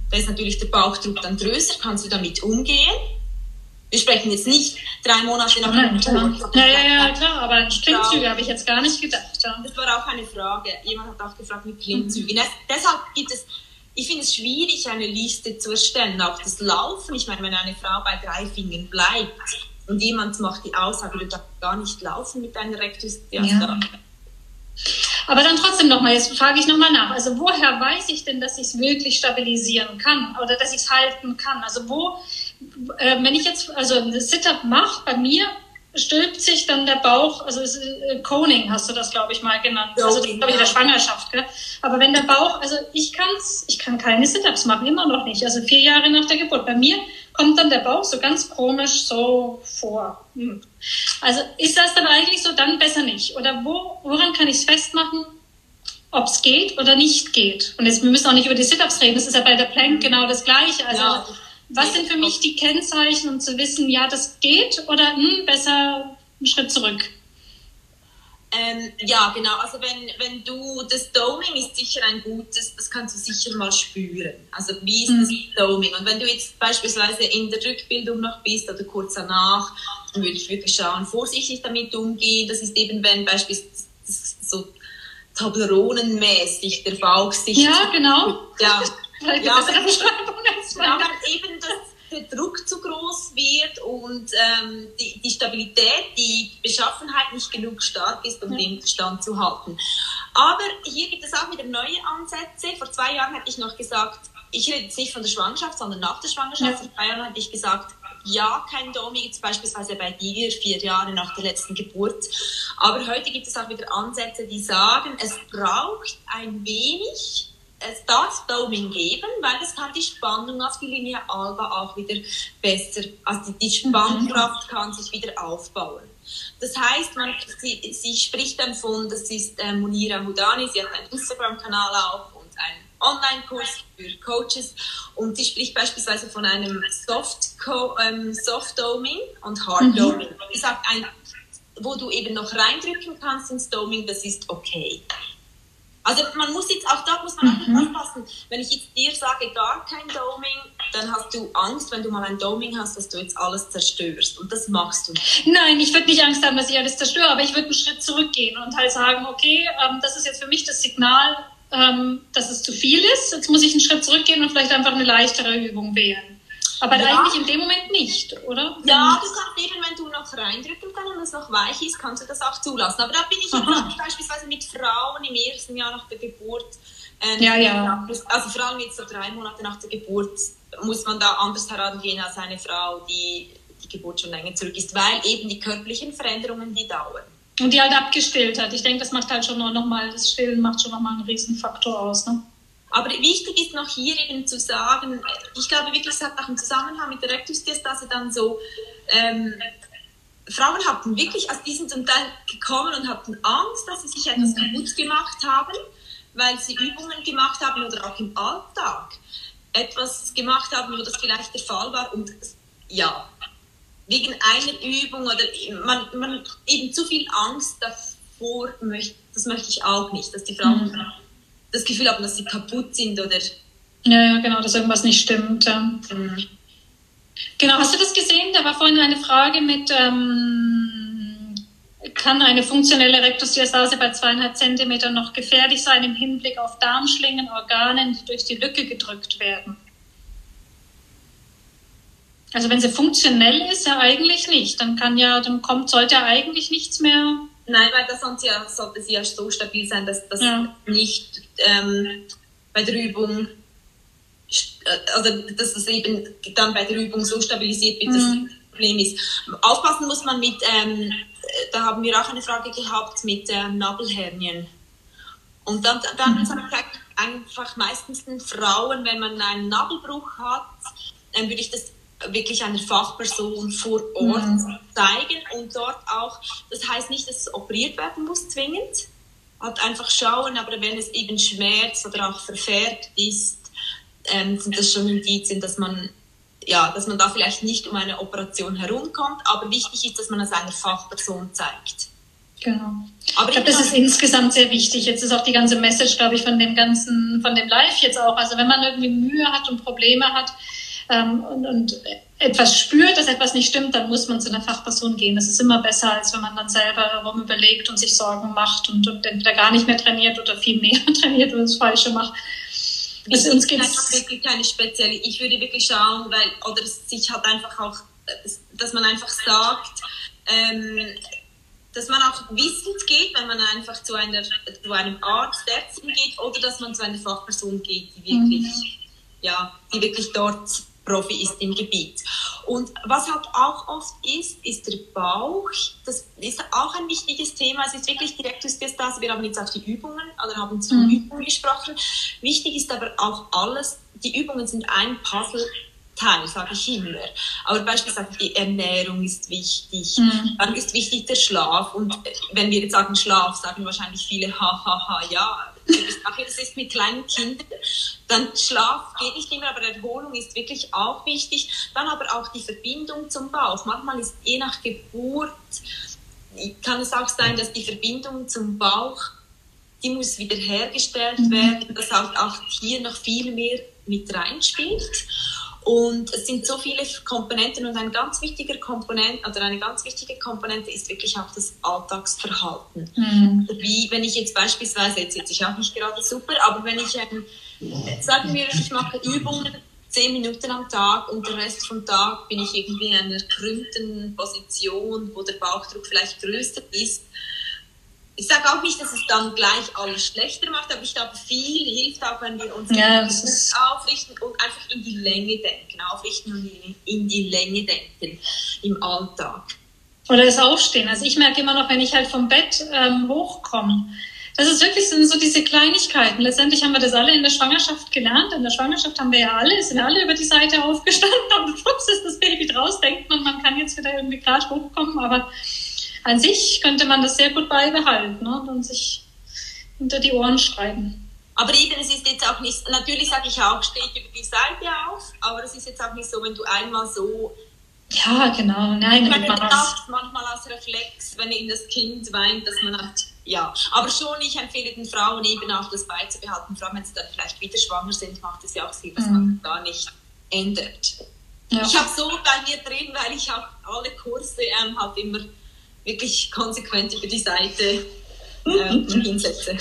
Da ist natürlich der Bauchdruck dann größer, kannst du damit umgehen Wir sprechen jetzt nicht drei Monate nach der Geburt. Ja, ja, ja, klar, aber an Klimmzüge habe ich jetzt gar nicht gedacht. Ja. Das war auch eine Frage. Jemand hat auch gefragt mit Klimmzügen. Mhm. deshalb gibt es, ich finde es schwierig, eine Liste zu erstellen. Auch das Laufen, ich meine, wenn eine Frau bei drei Fingern bleibt und jemand macht die Aussage, du darfst gar nicht laufen mit deiner Rektusdiastase. Ja. Aber dann trotzdem nochmal, jetzt frage ich nochmal nach. Also woher weiß ich denn, dass ich es wirklich stabilisieren kann oder dass ich es halten kann? Also wo, äh, wenn ich jetzt also ein Sit-up mache, bei mir stülpt sich dann der Bauch, also äh, Coning hast du das, glaube ich, mal genannt. Ja, also das glaube ich in der Schwangerschaft. Gell? Aber wenn der Bauch, also ich kann's, ich kann keine Sit-ups machen, immer noch nicht. Also vier Jahre nach der Geburt. Bei mir kommt dann der Bauch so ganz komisch so vor. Hm. Also ist das dann eigentlich so, dann besser nicht? Oder wo, woran kann ich es festmachen, ob es geht oder nicht geht? Und jetzt, wir müssen auch nicht über die Sit-ups reden, das ist ja bei der Plank genau das Gleiche. Also ja was sind für mich die Kennzeichen, um zu wissen, ja, das geht oder hm, besser einen Schritt zurück? Ähm, ja, genau. Also wenn, wenn du, das Doming ist sicher ein gutes, das kannst du sicher mal spüren. Also wie ist mhm. das Doming? Und wenn du jetzt beispielsweise in der Rückbildung noch bist oder kurz danach, dann würde ich wirklich schauen, vorsichtig damit umgehen. Das ist eben, wenn beispielsweise so Tableronenmäßig der Bauch sich... Ja, genau. Ja, ja, wenn, ja, wenn eben das, der Druck zu groß wird und ähm, die, die Stabilität, die Beschaffenheit nicht genug stark ist, um ja. den Stand zu halten. Aber hier gibt es auch wieder neue Ansätze. Vor zwei Jahren hätte ich noch gesagt, ich rede jetzt nicht von der Schwangerschaft, sondern nach der Schwangerschaft. Ja. Vor zwei Jahren hätte ich gesagt, ja, kein Domi, jetzt beispielsweise bei dir, vier Jahre nach der letzten Geburt. Aber heute gibt es auch wieder Ansätze, die sagen, es braucht ein wenig es darf Doming geben, weil es kann die Spannung auf die Linie Alba auch wieder besser, also die, die Spannkraft kann sich wieder aufbauen. Das heißt, man, sie, sie spricht dann von, das ist äh, Munira Hudani, sie hat einen Instagram-Kanal auch und einen Online-Kurs für Coaches und sie spricht beispielsweise von einem Soft, ähm, Soft Doming und Hard mhm. Doming. Sie sagt, ein, wo du eben noch reindrücken kannst ins Doming, das ist okay. Also man muss jetzt, auch da muss man mhm. aufpassen. Wenn ich jetzt dir sage, gar kein Doming, dann hast du Angst, wenn du mal ein Doming hast, dass du jetzt alles zerstörst. Und das machst du nicht. Nein, ich würde nicht Angst haben, dass ich alles zerstöre, aber ich würde einen Schritt zurückgehen und halt sagen, okay, ähm, das ist jetzt für mich das Signal, ähm, dass es zu viel ist. Jetzt muss ich einen Schritt zurückgehen und vielleicht einfach eine leichtere Übung wählen. Aber ja. eigentlich in dem Moment nicht, oder? Ja, du kannst eben, wenn du noch reindrücken kannst und es noch weich ist, kannst du das auch zulassen. Aber da bin ich jetzt beispielsweise mit Frauen im ersten Jahr nach der Geburt. Ähm, ja, ja. Also vor allem jetzt so drei Monate nach der Geburt muss man da anders herangehen als eine Frau, die die Geburt schon länger zurück ist, weil eben die körperlichen Veränderungen, die dauern. Und die halt abgestillt hat. Ich denke, das macht halt schon noch mal, das Stillen macht schon nochmal einen Riesenfaktor aus, ne? Aber wichtig ist noch hier eben zu sagen, ich glaube wirklich, es hat auch einen Zusammenhang mit der Rektusdiastase dann so, ähm, Frauen hatten wirklich, also die sind zum Teil gekommen und hatten Angst, dass sie sich etwas kaputt gemacht haben, weil sie Übungen gemacht haben oder auch im Alltag etwas gemacht haben, wo das vielleicht der Fall war und ja, wegen einer Übung oder man, man eben zu viel Angst davor möchte, das möchte ich auch nicht, dass die Frauen mhm das Gefühl haben, dass sie kaputt sind oder. Ja, ja, genau, dass irgendwas nicht stimmt. Ja. Mhm. Genau, hast du das gesehen? Da war vorhin eine Frage mit, ähm, kann eine funktionelle Rektusdiastase bei zweieinhalb Zentimetern noch gefährlich sein im Hinblick auf Darmschlingen, Organen, die durch die Lücke gedrückt werden? Also wenn sie funktionell ist, ja eigentlich nicht. Dann kann ja, dann kommt, sollte ja eigentlich nichts mehr Nein, weil das sonst ja, sollte sie ja so stabil sein, dass das ja. nicht ähm, bei der Übung, äh, also dass das eben dann bei der Übung so stabilisiert wird, dass mhm. das Problem ist. Aufpassen muss man mit, ähm, da haben wir auch eine Frage gehabt mit ähm, Nabelhernien. Und dann, dann mhm. sagen einfach meistens den Frauen, wenn man einen Nabelbruch hat, dann würde ich das wirklich einer Fachperson vor Ort mhm. zeigen und dort auch, das heißt nicht, dass es operiert werden muss zwingend, halt einfach schauen, aber wenn es eben schmerzt oder auch verfärbt ist, ähm, sind das schon Indizien, dass man ja, dass man da vielleicht nicht um eine Operation herumkommt, aber wichtig ist, dass man es einer Fachperson zeigt. Genau. Aber ich glaube, das ist insgesamt sehr wichtig. Jetzt ist auch die ganze Message, glaube ich, von dem ganzen, von dem Live jetzt auch. Also wenn man irgendwie Mühe hat und Probleme hat, ähm, und, und etwas spürt, dass etwas nicht stimmt, dann muss man zu einer Fachperson gehen. Das ist immer besser, als wenn man dann selber herum überlegt und sich Sorgen macht und, und entweder gar nicht mehr trainiert oder viel mehr <laughs> trainiert und das Falsche macht. Also uns geht wirklich keine spezielle. Ich würde wirklich schauen, weil oder sich halt einfach auch, dass man einfach sagt, ähm, dass man auch wissend geht, wenn man einfach zu, einer, zu einem Arzt, Ärztin geht, oder dass man zu einer Fachperson geht, die wirklich, mhm. ja, die wirklich dort Profi ist im Gebiet. Und was halt auch oft ist, ist der Bauch. Das ist auch ein wichtiges Thema. Es ist wirklich Direktusdiastase. Wir haben jetzt auch die Übungen, oder haben zu mhm. Übungen gesprochen. Wichtig ist aber auch alles, die Übungen sind ein Puzzle Teil, sage ich immer. Aber beispielsweise die Ernährung ist wichtig, mhm. dann ist wichtig der Schlaf. Und wenn wir jetzt sagen Schlaf, sagen wahrscheinlich viele, ha, ha, ha, ja, das ist mit kleinen Kindern. Dann Schlaf geht nicht immer, aber Erholung ist wirklich auch wichtig. Dann aber auch die Verbindung zum Bauch. Manchmal ist je nach Geburt, kann es auch sein, dass die Verbindung zum Bauch, die muss wiederhergestellt mhm. werden, dass auch, auch hier noch viel mehr mit reinspielt. Und es sind so viele Komponenten und ein ganz wichtiger Komponent oder eine ganz wichtige Komponente ist wirklich auch das Alltagsverhalten. Mhm. Wie wenn ich jetzt beispielsweise, jetzt sitze ich auch nicht gerade super, aber wenn ich, ähm, sagen wir, ich mache Übungen zehn Minuten am Tag und den Rest vom Tag bin ich irgendwie in einer krümmten Position, wo der Bauchdruck vielleicht größer ist, ich sage auch nicht, dass es dann gleich alles schlechter macht, aber ich glaube, viel hilft auch, wenn wir uns ja, aufrichten und einfach in die Länge denken, aufrichten und in die Länge denken im Alltag. Oder das Aufstehen. Also ich merke immer noch, wenn ich halt vom Bett ähm, hochkomme, das ist wirklich sind so diese Kleinigkeiten. Letztendlich haben wir das alle in der Schwangerschaft gelernt. In der Schwangerschaft haben wir ja alle, sind alle über die Seite aufgestanden <laughs> und schwupps ist das Baby draus, denkt man, man kann jetzt wieder irgendwie gerade hochkommen, aber an sich könnte man das sehr gut beibehalten ne? und sich hinter die Ohren schreiben. Aber eben, es ist jetzt auch nicht, natürlich sage ich auch, stehe ich über die Seite auf, aber es ist jetzt auch nicht so, wenn du einmal so. Ja, genau, nein, ich meine, man Nacht manchmal als Reflex, wenn eben das Kind weint, dass man hat, ja. Aber schon, ich empfehle den Frauen eben auch das beizubehalten, vor allem wenn sie dann vielleicht wieder schwanger sind, macht es ja auch Sinn, dass mhm. man da nicht ändert. Ja. Ich habe so bei mir drin, weil ich auch alle Kurse ähm, halt immer wirklich konsequent über die Seite äh, hinsetze.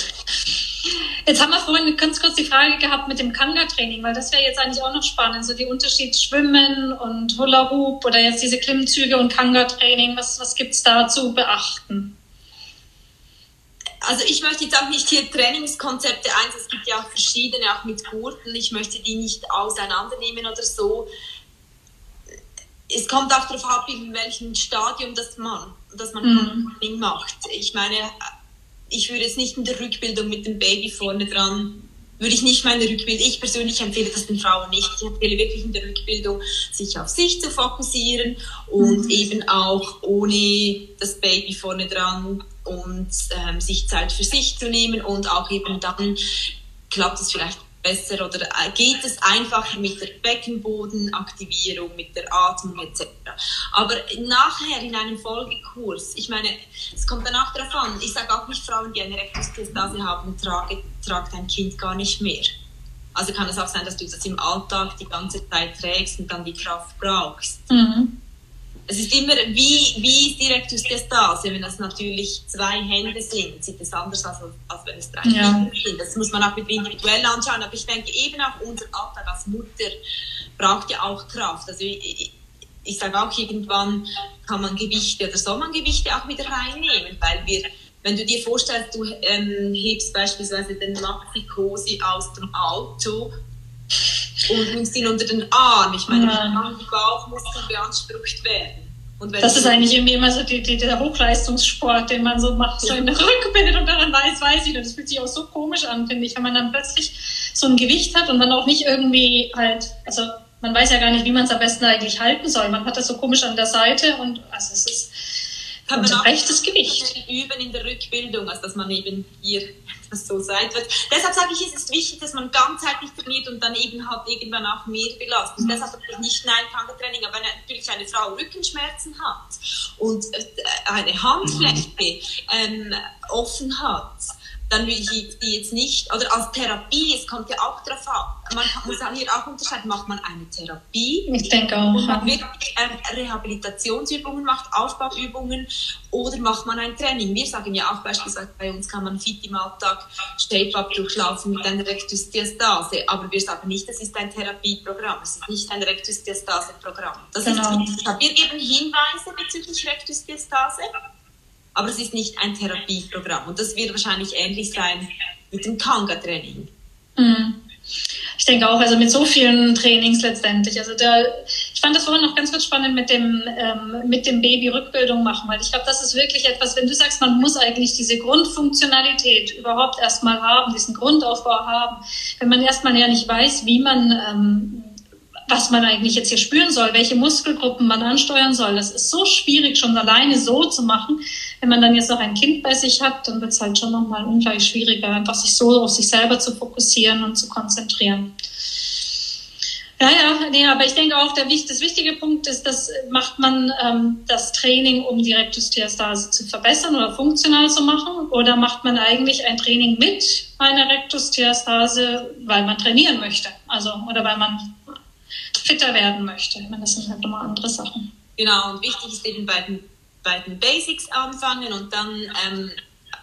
Jetzt haben wir vorhin ganz kurz die Frage gehabt mit dem Kanga-Training, weil das wäre jetzt eigentlich auch noch spannend, so die Unterschied Schwimmen und Hula Hoop oder jetzt diese Klimmzüge und Kanga-Training, was, was gibt es da zu beachten? Also ich möchte jetzt auch nicht hier Trainingskonzepte eins, es gibt ja auch verschiedene, auch mit Gurten, ich möchte die nicht auseinandernehmen oder so. Es kommt auch darauf ab, in welchem Stadium das man dass man mhm. macht. Ich meine, ich würde jetzt nicht in der Rückbildung mit dem Baby vorne dran, würde ich nicht meine Rückbildung, ich persönlich empfehle das den Frauen nicht. Ich empfehle wirklich in der Rückbildung, sich auf sich zu fokussieren und mhm. eben auch ohne das Baby vorne dran und ähm, sich Zeit für sich zu nehmen und auch eben dann klappt es vielleicht besser oder äh, geht es einfach mit der Beckenbodenaktivierung, mit der Atmung etc. Aber nachher in einem Folgekurs, ich meine, es kommt danach darauf an, ich sage auch nicht, Frauen, die eine Rektusdiastase haben, trage, tragt dein Kind gar nicht mehr. Also kann es auch sein, dass du das im Alltag die ganze Zeit trägst und dann die Kraft brauchst. Mhm es ist immer, wie, wie ist Direktusdiastase? Wenn das natürlich zwei Hände sind, sieht es anders aus, als wenn es drei ja. Hände sind. Das muss man auch mit individuell anschauen. Aber ich denke, eben auch unser Alltag als Mutter braucht ja auch Kraft. Also ich, ich sage auch, irgendwann kann man Gewichte oder soll man Gewichte auch wieder reinnehmen, weil wir, wenn du dir vorstellst, du ähm, hebst beispielsweise den Maxi-Cosi aus dem Auto und ihn unter den Arm. Ich meine, ja. die Bauchmuskeln beansprucht werden. das ist eigentlich irgendwie immer so die, die, der Hochleistungssport, den man so macht, so in der Rückbildung und dann weiß, weiß ich, das fühlt sich auch so komisch an, finde ich, wenn man dann plötzlich so ein Gewicht hat und man auch nicht irgendwie halt, also man weiß ja gar nicht, wie man es am besten eigentlich halten soll. Man hat das so komisch an der Seite und also es ist kann man auch rechtes Gewicht üben in der Rückbildung, also dass man eben hier <laughs> so seid. Deshalb sage ich, es ist wichtig, dass man ganzheitlich trainiert und dann eben halt irgendwann auch mehr belastet. Mhm. Deshalb nicht nein, Tango-Training, aber wenn natürlich eine Frau Rückenschmerzen hat und äh, eine Handfläche ähm, offen hat, dann würde ich die jetzt nicht, oder als Therapie, es kommt ja auch darauf an, man muss hier auch unterscheiden, macht man eine Therapie? Ich denke auch. Und man wirklich ähm, Rehabilitationsübungen macht, Aufbauübungen, oder macht man ein Training? Wir sagen ja auch beispielsweise, bei uns kann man fit im Alltag Shape-Up durchlaufen mit einer Rektusdiastase, aber wir sagen nicht, das ist ein Therapieprogramm, es ist nicht ein Rektusdiastase-Programm. Das genau. ist, wir geben Hinweise bezüglich Rektusdiastase, aber es ist nicht ein Therapieprogramm. Und das wird wahrscheinlich ähnlich sein mit dem Kanga-Training. Mhm. Ich denke auch, also mit so vielen Trainings letztendlich. Also da, ich fand das vorhin noch ganz, ganz spannend mit dem, ähm, mit dem Baby Rückbildung machen, weil ich glaube, das ist wirklich etwas, wenn du sagst, man muss eigentlich diese Grundfunktionalität überhaupt erstmal haben, diesen Grundaufbau haben, wenn man erstmal ja nicht weiß, wie man ähm, was man eigentlich jetzt hier spüren soll, welche Muskelgruppen man ansteuern soll. Das ist so schwierig, schon alleine so zu machen. Wenn man dann jetzt noch ein Kind bei sich hat, dann wird es halt schon nochmal ungleich schwieriger, einfach sich so auf sich selber zu fokussieren und zu konzentrieren. Ja, ja, nee, aber ich denke auch, der, das wichtige Punkt ist, dass macht man ähm, das Training, um die Rektusdiastase zu verbessern oder funktional zu machen, oder macht man eigentlich ein Training mit einer Rektusdiastase, weil man trainieren möchte, also oder weil man fitter werden möchte. Ich meine, das sind halt nochmal andere Sachen. Genau, und wichtig ist eben bei den bei den Basics anfangen und dann ähm,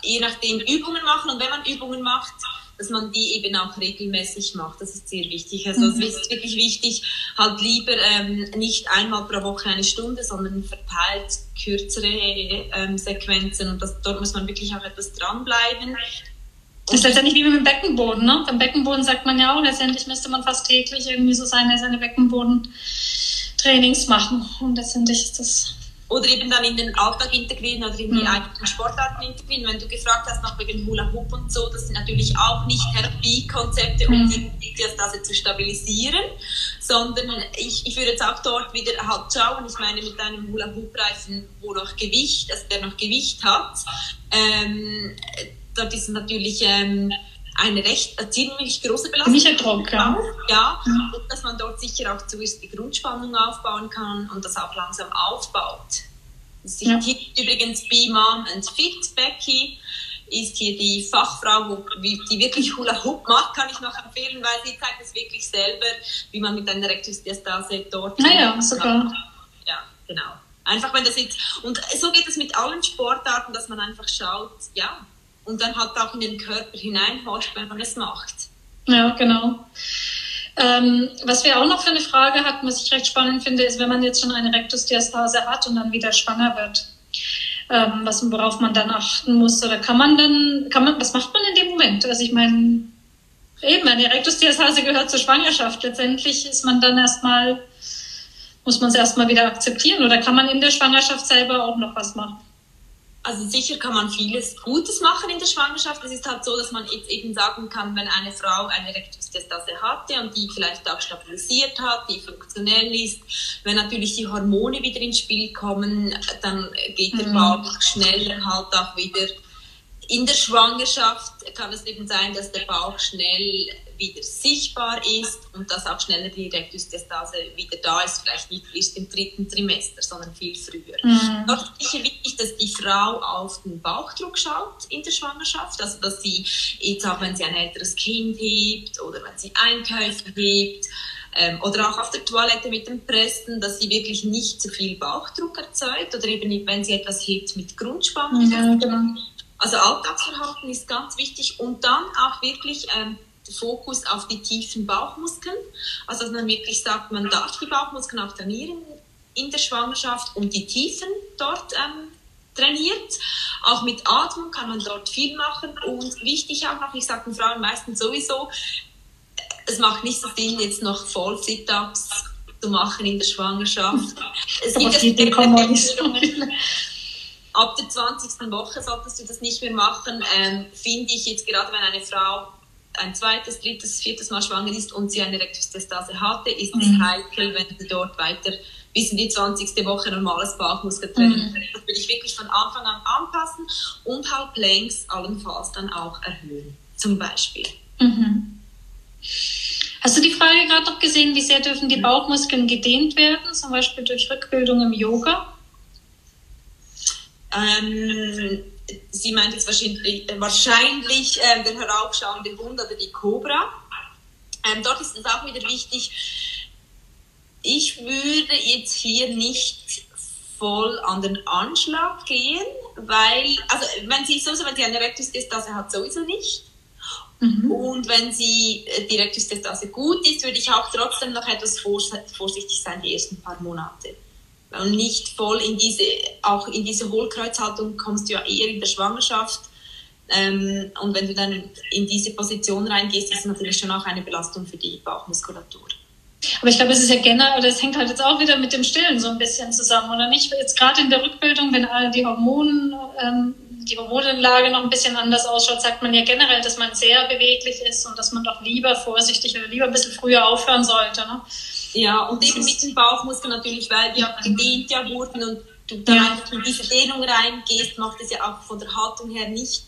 je nachdem Übungen machen. Und wenn man Übungen macht, dass man die eben auch regelmäßig macht. Das ist sehr wichtig. Also mhm. es ist wirklich wichtig, halt lieber ähm, nicht einmal pro Woche eine Stunde, sondern verteilt kürzere ähm, Sequenzen. Und das, dort muss man wirklich auch etwas dranbleiben. Das ist letztendlich wie mit dem Beckenboden. Ne? Beim Beckenboden sagt man ja auch, letztendlich müsste man fast täglich irgendwie so seine, seine Beckenbodentrainings machen. Und letztendlich ist das oder eben dann in den Alltag integrieren oder in die mhm. eigenen Sportarten integrieren. Wenn du gefragt hast, noch wegen Hula Hoop und so, das sind natürlich auch nicht Therapiekonzepte, um mhm. die Diastase zu stabilisieren, sondern ich, ich würde jetzt auch dort wieder halt schauen, ich meine mit einem Hula Hoop Reifen, wo noch Gewicht, also der noch Gewicht hat, ähm, dort ist natürlich ähm, eine recht eine ziemlich große Belastung. Ziemlicher Druck, ja. ja. Und dass man dort sicher auch zuerst die Grundspannung aufbauen kann und das auch langsam aufbaut. Das ja. hier übrigens Be Mom and Fit Becky ist hier die Fachfrau, die wirklich Hula Hoop macht, kann ich noch empfehlen, weil sie zeigt es wirklich selber, wie man mit einer Rektusdiastase dort. Naja, ah sogar. Ja, genau. Einfach wenn das jetzt, und so geht es mit allen Sportarten, dass man einfach schaut, ja, und dann halt auch in den Körper hineinhorcht, wenn man es macht. Ja, genau. Ähm, was wir auch noch für eine Frage hatten, was ich recht spannend finde, ist, wenn man jetzt schon eine Rektusdiastase hat und dann wieder schwanger wird, ähm, was, worauf man dann achten muss, oder kann man dann, kann man, was macht man in dem Moment? Also ich meine, eben, eine Rektusdiastase gehört zur Schwangerschaft. Letztendlich ist man dann erstmal, muss man es erstmal wieder akzeptieren, oder kann man in der Schwangerschaft selber auch noch was machen? Also sicher kann man vieles Gutes machen in der Schwangerschaft. Es ist halt so, dass man jetzt eben sagen kann, wenn eine Frau eine Rektusdiastase hatte und die vielleicht auch stabilisiert hat, die funktionell ist, wenn natürlich die Hormone wieder ins Spiel kommen, dann geht der mhm. Bauch schneller halt auch wieder in der Schwangerschaft kann es eben sein, dass der Bauch schnell wieder sichtbar ist und dass auch schneller die Rektusdiastase wieder da ist, vielleicht nicht erst im dritten Trimester, sondern viel früher. Mhm. Ist sicher wichtig, dass die Frau auf den Bauchdruck schaut in der Schwangerschaft, also dass sie jetzt auch, wenn sie ein älteres Kind hebt oder wenn sie Einkäufe hebt, ähm, oder auch auf der Toilette mit dem Pressen, dass sie wirklich nicht zu viel Bauchdruck erzeugt oder eben wenn sie etwas hebt mit Grundspannung. Ja, genau. Also Alltagsverhalten ist ganz wichtig und dann auch wirklich ähm, Fokus auf die tiefen Bauchmuskeln. Also dass man wirklich sagt, man darf die Bauchmuskeln auch trainieren in der Schwangerschaft und die Tiefen dort ähm, trainiert. Auch mit Atmung kann man dort viel machen und wichtig auch noch, ich sage den Frauen meistens sowieso, es macht nicht so Sinn, jetzt noch voll Sit-Ups zu machen in der Schwangerschaft. Es gibt ja ab der 20. Woche solltest du das nicht mehr machen, ähm, finde ich jetzt gerade, wenn eine Frau ein zweites, drittes, viertes Mal schwanger ist und sie eine Rektusdiastase hatte, ist es mhm. heikel, wenn sie dort weiter bis in die 20. Woche normales Bauchmuskeltraining. Mhm. Das will ich wirklich von Anfang an anpassen und halt Planks allenfalls dann auch erhöhen, zum Beispiel. Mhm. Hast du die Frage gerade noch gesehen, wie sehr dürfen die Bauchmuskeln gedehnt werden, zum Beispiel durch Rückbildung im Yoga? Ähm, sie meint jetzt wahrscheinlich, wahrscheinlich äh, der heraufschauende Hund oder die Cobra. Ähm, dort ist es auch wieder wichtig, ich würde jetzt hier nicht voll an den Anschlag gehen, weil, also wenn sie so, wenn sie eine Rektusdiastase hat, sowieso nicht. Mhm. Und wenn sie äh, die Rektusdiastase gut ist, würde ich auch trotzdem noch etwas vorsichtig sein die ersten paar Monate. Und nicht voll in diese, auch in diese Hohlkreuzhaltung kommst du ja eher in der Schwangerschaft. Ähm, und wenn du dann in diese Position reingehst, ist es natürlich schon auch eine Belastung für die Bauchmuskulatur. Aber ich glaube, es ist ja generell, das hängt halt jetzt auch wieder mit dem Stillen so ein bisschen zusammen, oder nicht? Jetzt gerade in der Rückbildung, wenn die Hormonen, ähm, die Hormonenlage noch ein bisschen anders ausschaut, sagt man ja generell, dass man sehr beweglich ist und dass man doch lieber vorsichtig oder lieber ein bisschen früher aufhören sollte. Ne? Ja, und eben mit dem Bauchmuskel natürlich, weil die auch gedehnt ja wurden und du da ja. in diese Dehnung reingehst, macht es ja auch von der Haltung her nicht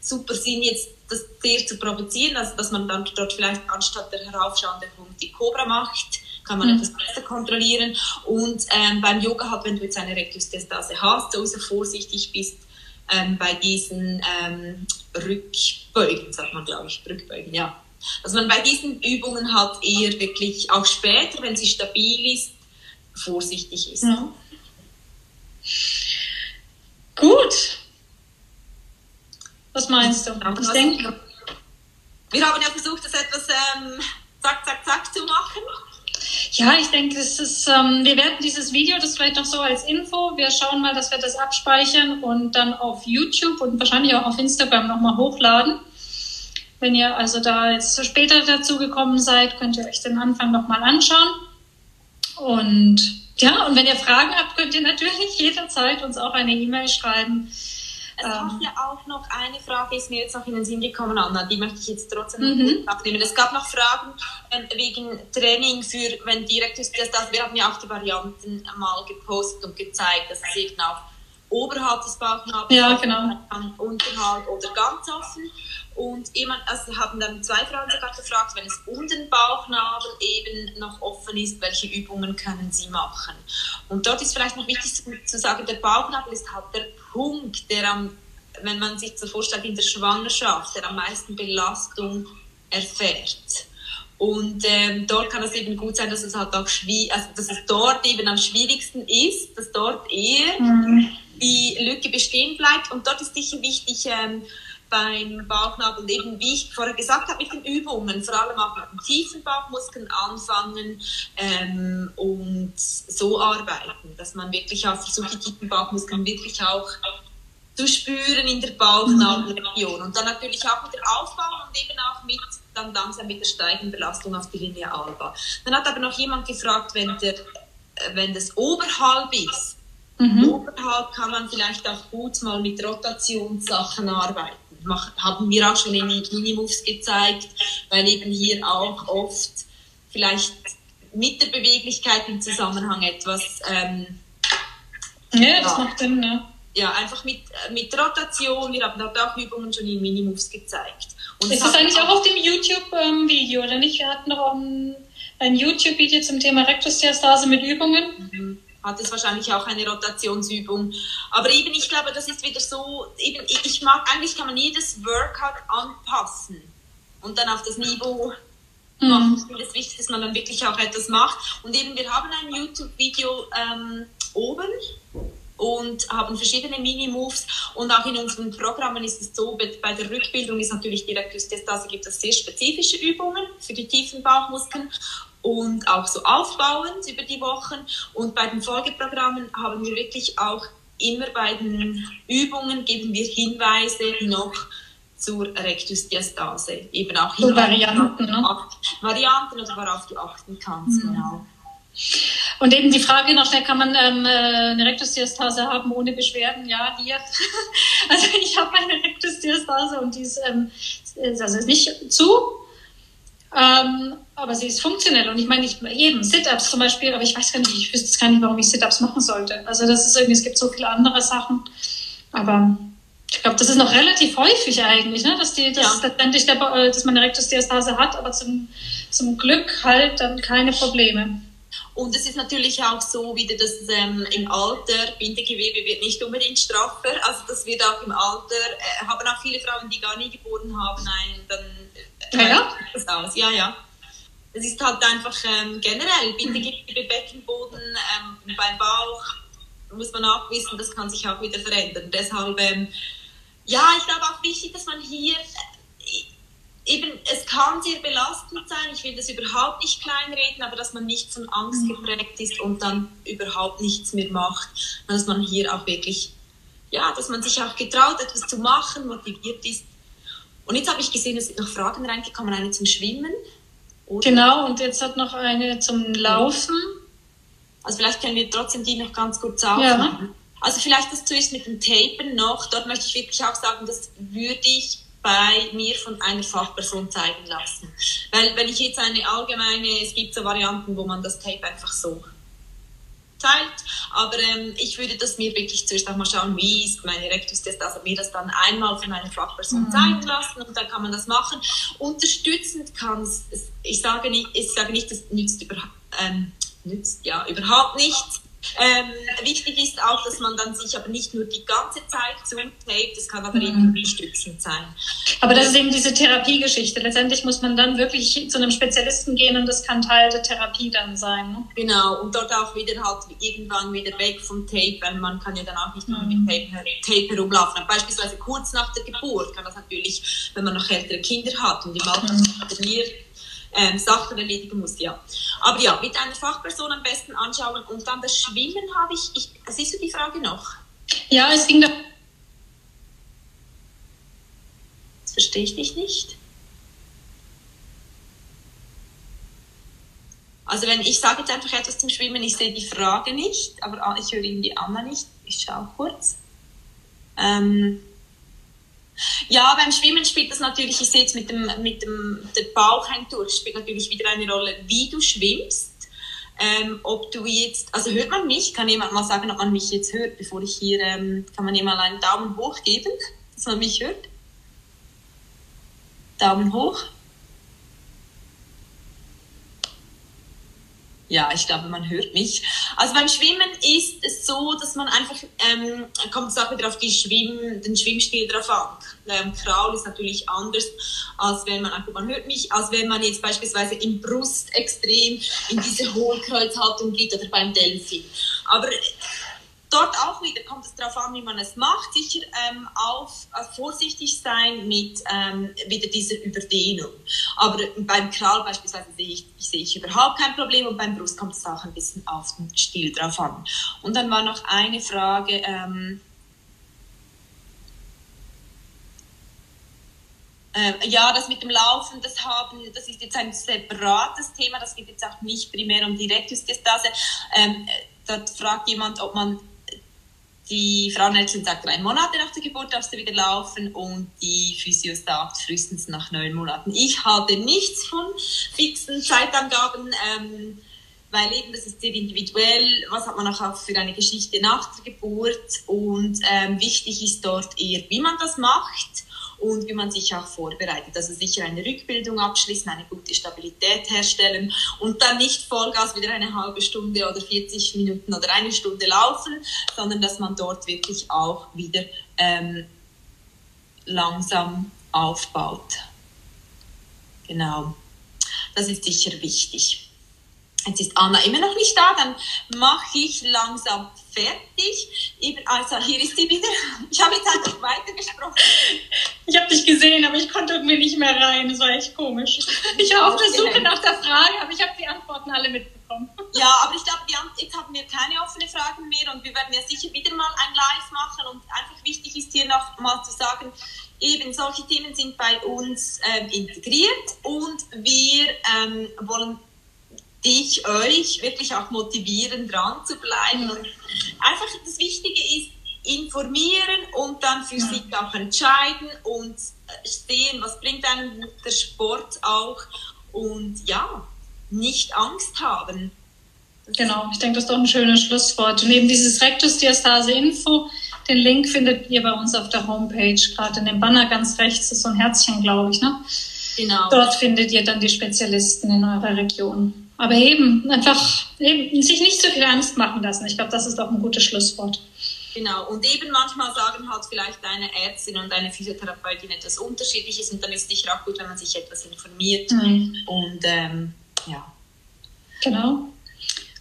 super Sinn, jetzt das sehr zu provozieren, also dass man dann dort vielleicht anstatt der heraufschauenden Hund die Cobra macht, kann man mhm. etwas besser kontrollieren. Und ähm, beim Yoga halt, wenn du jetzt eine Rektusdiastase hast, so vorsichtig bist ähm, bei diesen ähm, Rückbeugen, sagt man glaube ich, Rückbeugen, ja. Dass man bei diesen Übungen halt eher wirklich auch später, wenn sie stabil ist, vorsichtig ist. Ja. Gut, was meinst du? Ich denke. Wir haben ja versucht, das etwas ähm, zack, zack, zack zu machen. Ja, ich denke, es ist, ähm, wir werden dieses Video, das vielleicht noch so als Info, wir schauen mal, dass wir das abspeichern und dann auf YouTube und wahrscheinlich auch auf Instagram nochmal hochladen. Wenn ihr also da jetzt später dazu gekommen seid, könnt ihr euch den Anfang nochmal anschauen. Und ja, und wenn ihr Fragen habt, könnt ihr natürlich jederzeit uns auch eine E-Mail schreiben es ähm. gab ja auch noch eine Frage, ist mir jetzt noch in den Sinn gekommen, Anna, die möchte ich jetzt trotzdem mhm. abnehmen. Es gab noch Fragen ähm, wegen Training für, wenn direkt ist, das, das, wir haben ja auch die Varianten mal gepostet und gezeigt, dass es eben auch oberhalb des Bauchnabels, ja, genau. unterhalb oder ganz offen. Und jemand, also haben dann zwei Frauen sogar gefragt, wenn es um den Bauchnabel eben noch offen ist, welche Übungen können sie machen? Und dort ist vielleicht noch wichtig zu, zu sagen, der Bauchnabel ist halt der Punkt, der am, wenn man sich so vorstellt, in der Schwangerschaft, der am meisten Belastung erfährt. Und ähm, dort kann es eben gut sein, dass es halt auch schwierig, also dass es dort eben am schwierigsten ist, dass dort eher mhm. die Lücke bestehen bleibt. Und dort ist sicher wichtig, ähm, beim Bauchnabel eben, wie ich vorher gesagt habe, mit den Übungen, vor allem auch mit den tiefen Bauchmuskeln anfangen ähm, und so arbeiten, dass man wirklich auch versucht, die tiefen Bauchmuskeln wirklich auch zu spüren in der Bauchnabelregion und dann natürlich auch wieder aufbauen und eben auch mit dann langsam mit der steigenden Belastung auf die Linie alba. Dann hat aber noch jemand gefragt, wenn, der, wenn das oberhalb ist, mhm. oberhalb kann man vielleicht auch gut mal mit Rotationssachen arbeiten haben wir auch schon in Minimoves gezeigt, weil eben hier auch oft vielleicht mit der Beweglichkeit im Zusammenhang etwas. Ähm, ja, das macht Sinn, ja. Ja, einfach mit, mit Rotation. Wir haben dort auch Übungen schon in Minimoves gezeigt. Und ist das eigentlich auch auf dem YouTube-Video, ähm, oder nicht? Wir hatten noch ein, ein YouTube-Video zum Thema Rektusdiastase mit Übungen. Mhm hat es wahrscheinlich auch eine Rotationsübung. Aber eben, ich glaube, das ist wieder so, eben, ich mag, eigentlich kann man jedes Workout anpassen und dann auf das Niveau mhm. machen. Ich finde es wichtig, dass man dann wirklich auch etwas macht. Und eben, wir haben ein YouTube-Video ähm, oben und haben verschiedene Mini-Moves und auch in unseren Programmen ist es so, bei der Rückbildung ist natürlich direkt Rektusdiastase gibt es sehr spezifische Übungen für die tiefen Bauchmuskeln und auch so aufbauend über die Wochen. Und bei den Folgeprogrammen haben wir wirklich auch immer bei den Übungen geben wir Hinweise noch zur Rektusdiastase. Eben auch so Varianten, ne? Varianten oder worauf du achten kannst, mhm. genau. Und eben die Frage noch schnell, kann man ähm, äh, eine Rektusdiastase haben ohne Beschwerden? Ja, hier. <laughs> also ich habe eine Rektusdiastase und die ist, ähm, also ist nicht zu, ähm, aber sie ist funktionell und ich meine, ich, eben Sit-Ups zum Beispiel, aber ich weiß gar nicht, ich wüsste gar nicht, warum ich Sit-Ups machen sollte. Also das ist irgendwie, es gibt so viele andere Sachen, aber ich glaube, das ist noch relativ häufig eigentlich, ne? dass, die, dass, ja. letztendlich der, äh, dass man eine Rektusdiastase hat, aber zum, zum Glück halt dann keine Probleme. Und es ist natürlich auch so wieder, dass ähm, im Alter Bindegewebe wird nicht unbedingt straffer. Also das wird auch im Alter, äh, haben auch viele Frauen, die gar nie geboren haben, ein, dann äh, ja. das aus. Ja, ja. Es ist halt einfach ähm, generell Bindegewebe, Beckenboden, ähm, beim Bauch muss man auch wissen, das kann sich auch wieder verändern. Deshalb, ähm, ja, ich glaube auch wichtig, dass man hier eben, es kann sehr belastend sein, ich will das überhaupt nicht kleinreden, aber dass man nicht von Angst mhm. geprägt ist und dann überhaupt nichts mehr macht, dass man hier auch wirklich, ja, dass man sich auch getraut, etwas zu machen, motiviert ist. Und jetzt habe ich gesehen, es sind noch Fragen reingekommen, eine zum Schwimmen. Oder? Genau, und jetzt hat noch eine zum Laufen. Also vielleicht können wir trotzdem die noch ganz kurz aufmachen. Ja. Also vielleicht das zuerst mit dem Tapen noch. Dort möchte ich wirklich auch sagen, das würde ich bei mir von einer Fachperson zeigen lassen. Weil wenn ich jetzt eine allgemeine, es gibt so Varianten, wo man das Tape einfach so zeigt, aber ähm, ich würde das mir wirklich zuerst auch mal schauen, wie ist meine Rektus-Test, also mir das dann einmal von einer Fachperson mhm. zeigen lassen und dann kann man das machen. Unterstützend kann es, ich sage nicht, ich sage nicht, das nützt, über, ähm, nützt ja überhaupt nichts, ähm, wichtig ist auch, dass man dann sich aber nicht nur die ganze Zeit zutaped, das kann aber mhm. eben unterstützend sein. Aber das ist eben diese Therapiegeschichte. Letztendlich muss man dann wirklich zu einem Spezialisten gehen und das kann Teil der Therapie dann sein. Ne? Genau, und dort auch wieder halt irgendwann wieder weg vom Tape, weil man kann ja dann auch nicht nur mhm. mit Tape, Tape herumlaufen. Aber beispielsweise kurz nach der Geburt kann das natürlich, wenn man noch ältere Kinder hat und im Alltag mhm. trainiert, ähm, Sachen erledigen muss, ja. Aber ja, mit einer Fachperson am besten anschauen und dann das Schwimmen habe ich, ich siehst du die Frage noch? Ja, es ging da. Das verstehe ich dich nicht. Also wenn ich sage jetzt einfach etwas zum Schwimmen, ich sehe die Frage nicht, aber ich höre irgendwie Anna nicht. Ich schaue kurz. Ähm, ja, beim Schwimmen spielt das natürlich, ich sehe es mit dem, mit dem der Baucheintour, spielt natürlich wieder eine Rolle, wie du schwimmst. Ähm, ob du jetzt, also hört man mich? Kann jemand mal sagen, ob man mich jetzt hört, bevor ich hier, ähm, kann man jemand einen Daumen hoch geben, dass man mich hört? Daumen hoch. Ja, ich glaube, man hört mich. Also beim Schwimmen ist es so, dass man einfach, ähm, kommt es auch wieder auf die Schwimm, den Schwimmstil drauf an. Ähm, Kraul ist natürlich anders, als wenn man, einfach, man hört mich, als wenn man jetzt beispielsweise im Brust extrem in diese Hohlkreuzhaltung geht oder beim Delfin. Aber dort auch wieder kommt es darauf an, wie man es macht. Sicher ähm, auf, äh, vorsichtig sein mit ähm, wieder dieser Überdehnung. Aber beim Kral beispielsweise sehe ich, sehe ich überhaupt kein Problem und beim Brust kommt es auch ein bisschen auf den Stil drauf an. Und dann war noch eine Frage. Ähm, äh, ja, das mit dem Laufen, das haben, das ist jetzt ein separates Thema, das geht jetzt auch nicht primär um die Rektusdiastase. Ähm, dort fragt jemand, ob man die Frauenärztin sagt, drei Monate nach der Geburt darfst du wieder laufen und die Physio sagt frühestens nach neun Monaten. Ich halte nichts von fixen Zeitangaben, ähm, weil eben das ist sehr individuell. Was hat man auch für eine Geschichte nach der Geburt? Und ähm, wichtig ist dort eher, wie man das macht und wie man sich auch vorbereitet. Also sicher eine Rückbildung abschließen, eine gute Stabilität herstellen und dann nicht Vollgas wieder eine halbe Stunde oder 40 Minuten oder eine Stunde laufen, sondern dass man dort wirklich auch wieder ähm, langsam aufbaut. Genau, das ist sicher wichtig. Jetzt ist Anna immer noch nicht da, dann mache ich langsam fertig. Also hier ist sie wieder. <laughs> Ich habe jetzt einfach weitergesprochen. Ich habe dich gesehen, aber ich konnte irgendwie nicht mehr rein. Das war echt komisch. Ich war auf der Suche nach der Frage, aber ich habe die Antworten alle mitbekommen. Ja, aber ich glaube, jetzt haben wir keine offenen Fragen mehr und wir werden ja sicher wieder mal ein Live machen. Und einfach wichtig ist hier noch mal zu sagen, eben solche Themen sind bei uns ähm, integriert und wir ähm, wollen dich, euch wirklich auch motivieren, dran zu bleiben. Und einfach das Wichtige ist, informieren und dann für ja. sich auch entscheiden und sehen, was bringt einem der Sport auch und ja, nicht Angst haben. Genau, ich denke, das ist doch ein schönes Schlusswort. Und eben dieses Rektusdiastase-Info, den Link findet ihr bei uns auf der Homepage, gerade in dem Banner ganz rechts ist so ein Herzchen, glaube ich. Ne? Genau. Dort findet ihr dann die Spezialisten in eurer Region. Aber eben, einfach eben, sich nicht zu viel Angst machen lassen. Ich glaube, das ist doch ein gutes Schlusswort. Genau, und eben manchmal sagen halt vielleicht deine Ärztin und deine Physiotherapeutin etwas Unterschiedliches und dann ist es sicher auch gut, wenn man sich etwas informiert. Mhm. Und ähm, ja. Genau.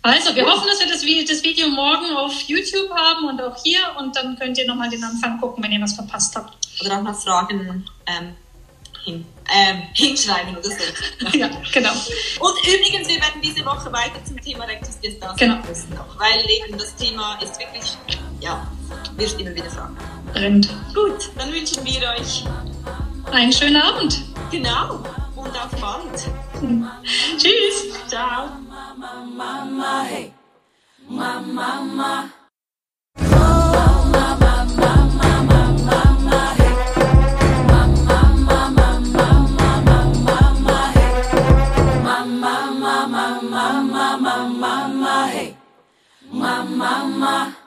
Also, wir hoffen, dass wir das, das, Video morgen auf YouTube haben und auch hier und dann könnt ihr nochmal den Anfang gucken, wenn ihr was verpasst habt. Oder auch noch Fragen ähm, hin, ähm, <laughs> hinschreiben oder so. <laughs> ja, genau. Und übrigens, wir werden diese Woche weiter zum Thema Rectus Diastasis genau. noch, weil eben das Thema ist wirklich, ja, wirst immer wieder fragen. Brennt. Gut, dann wünschen wir euch einen schönen Abend. Genau, und auf bald. Tschüss. Ciao. Mama, hey. Mama, mama, mama, mama, hey, mama, mama.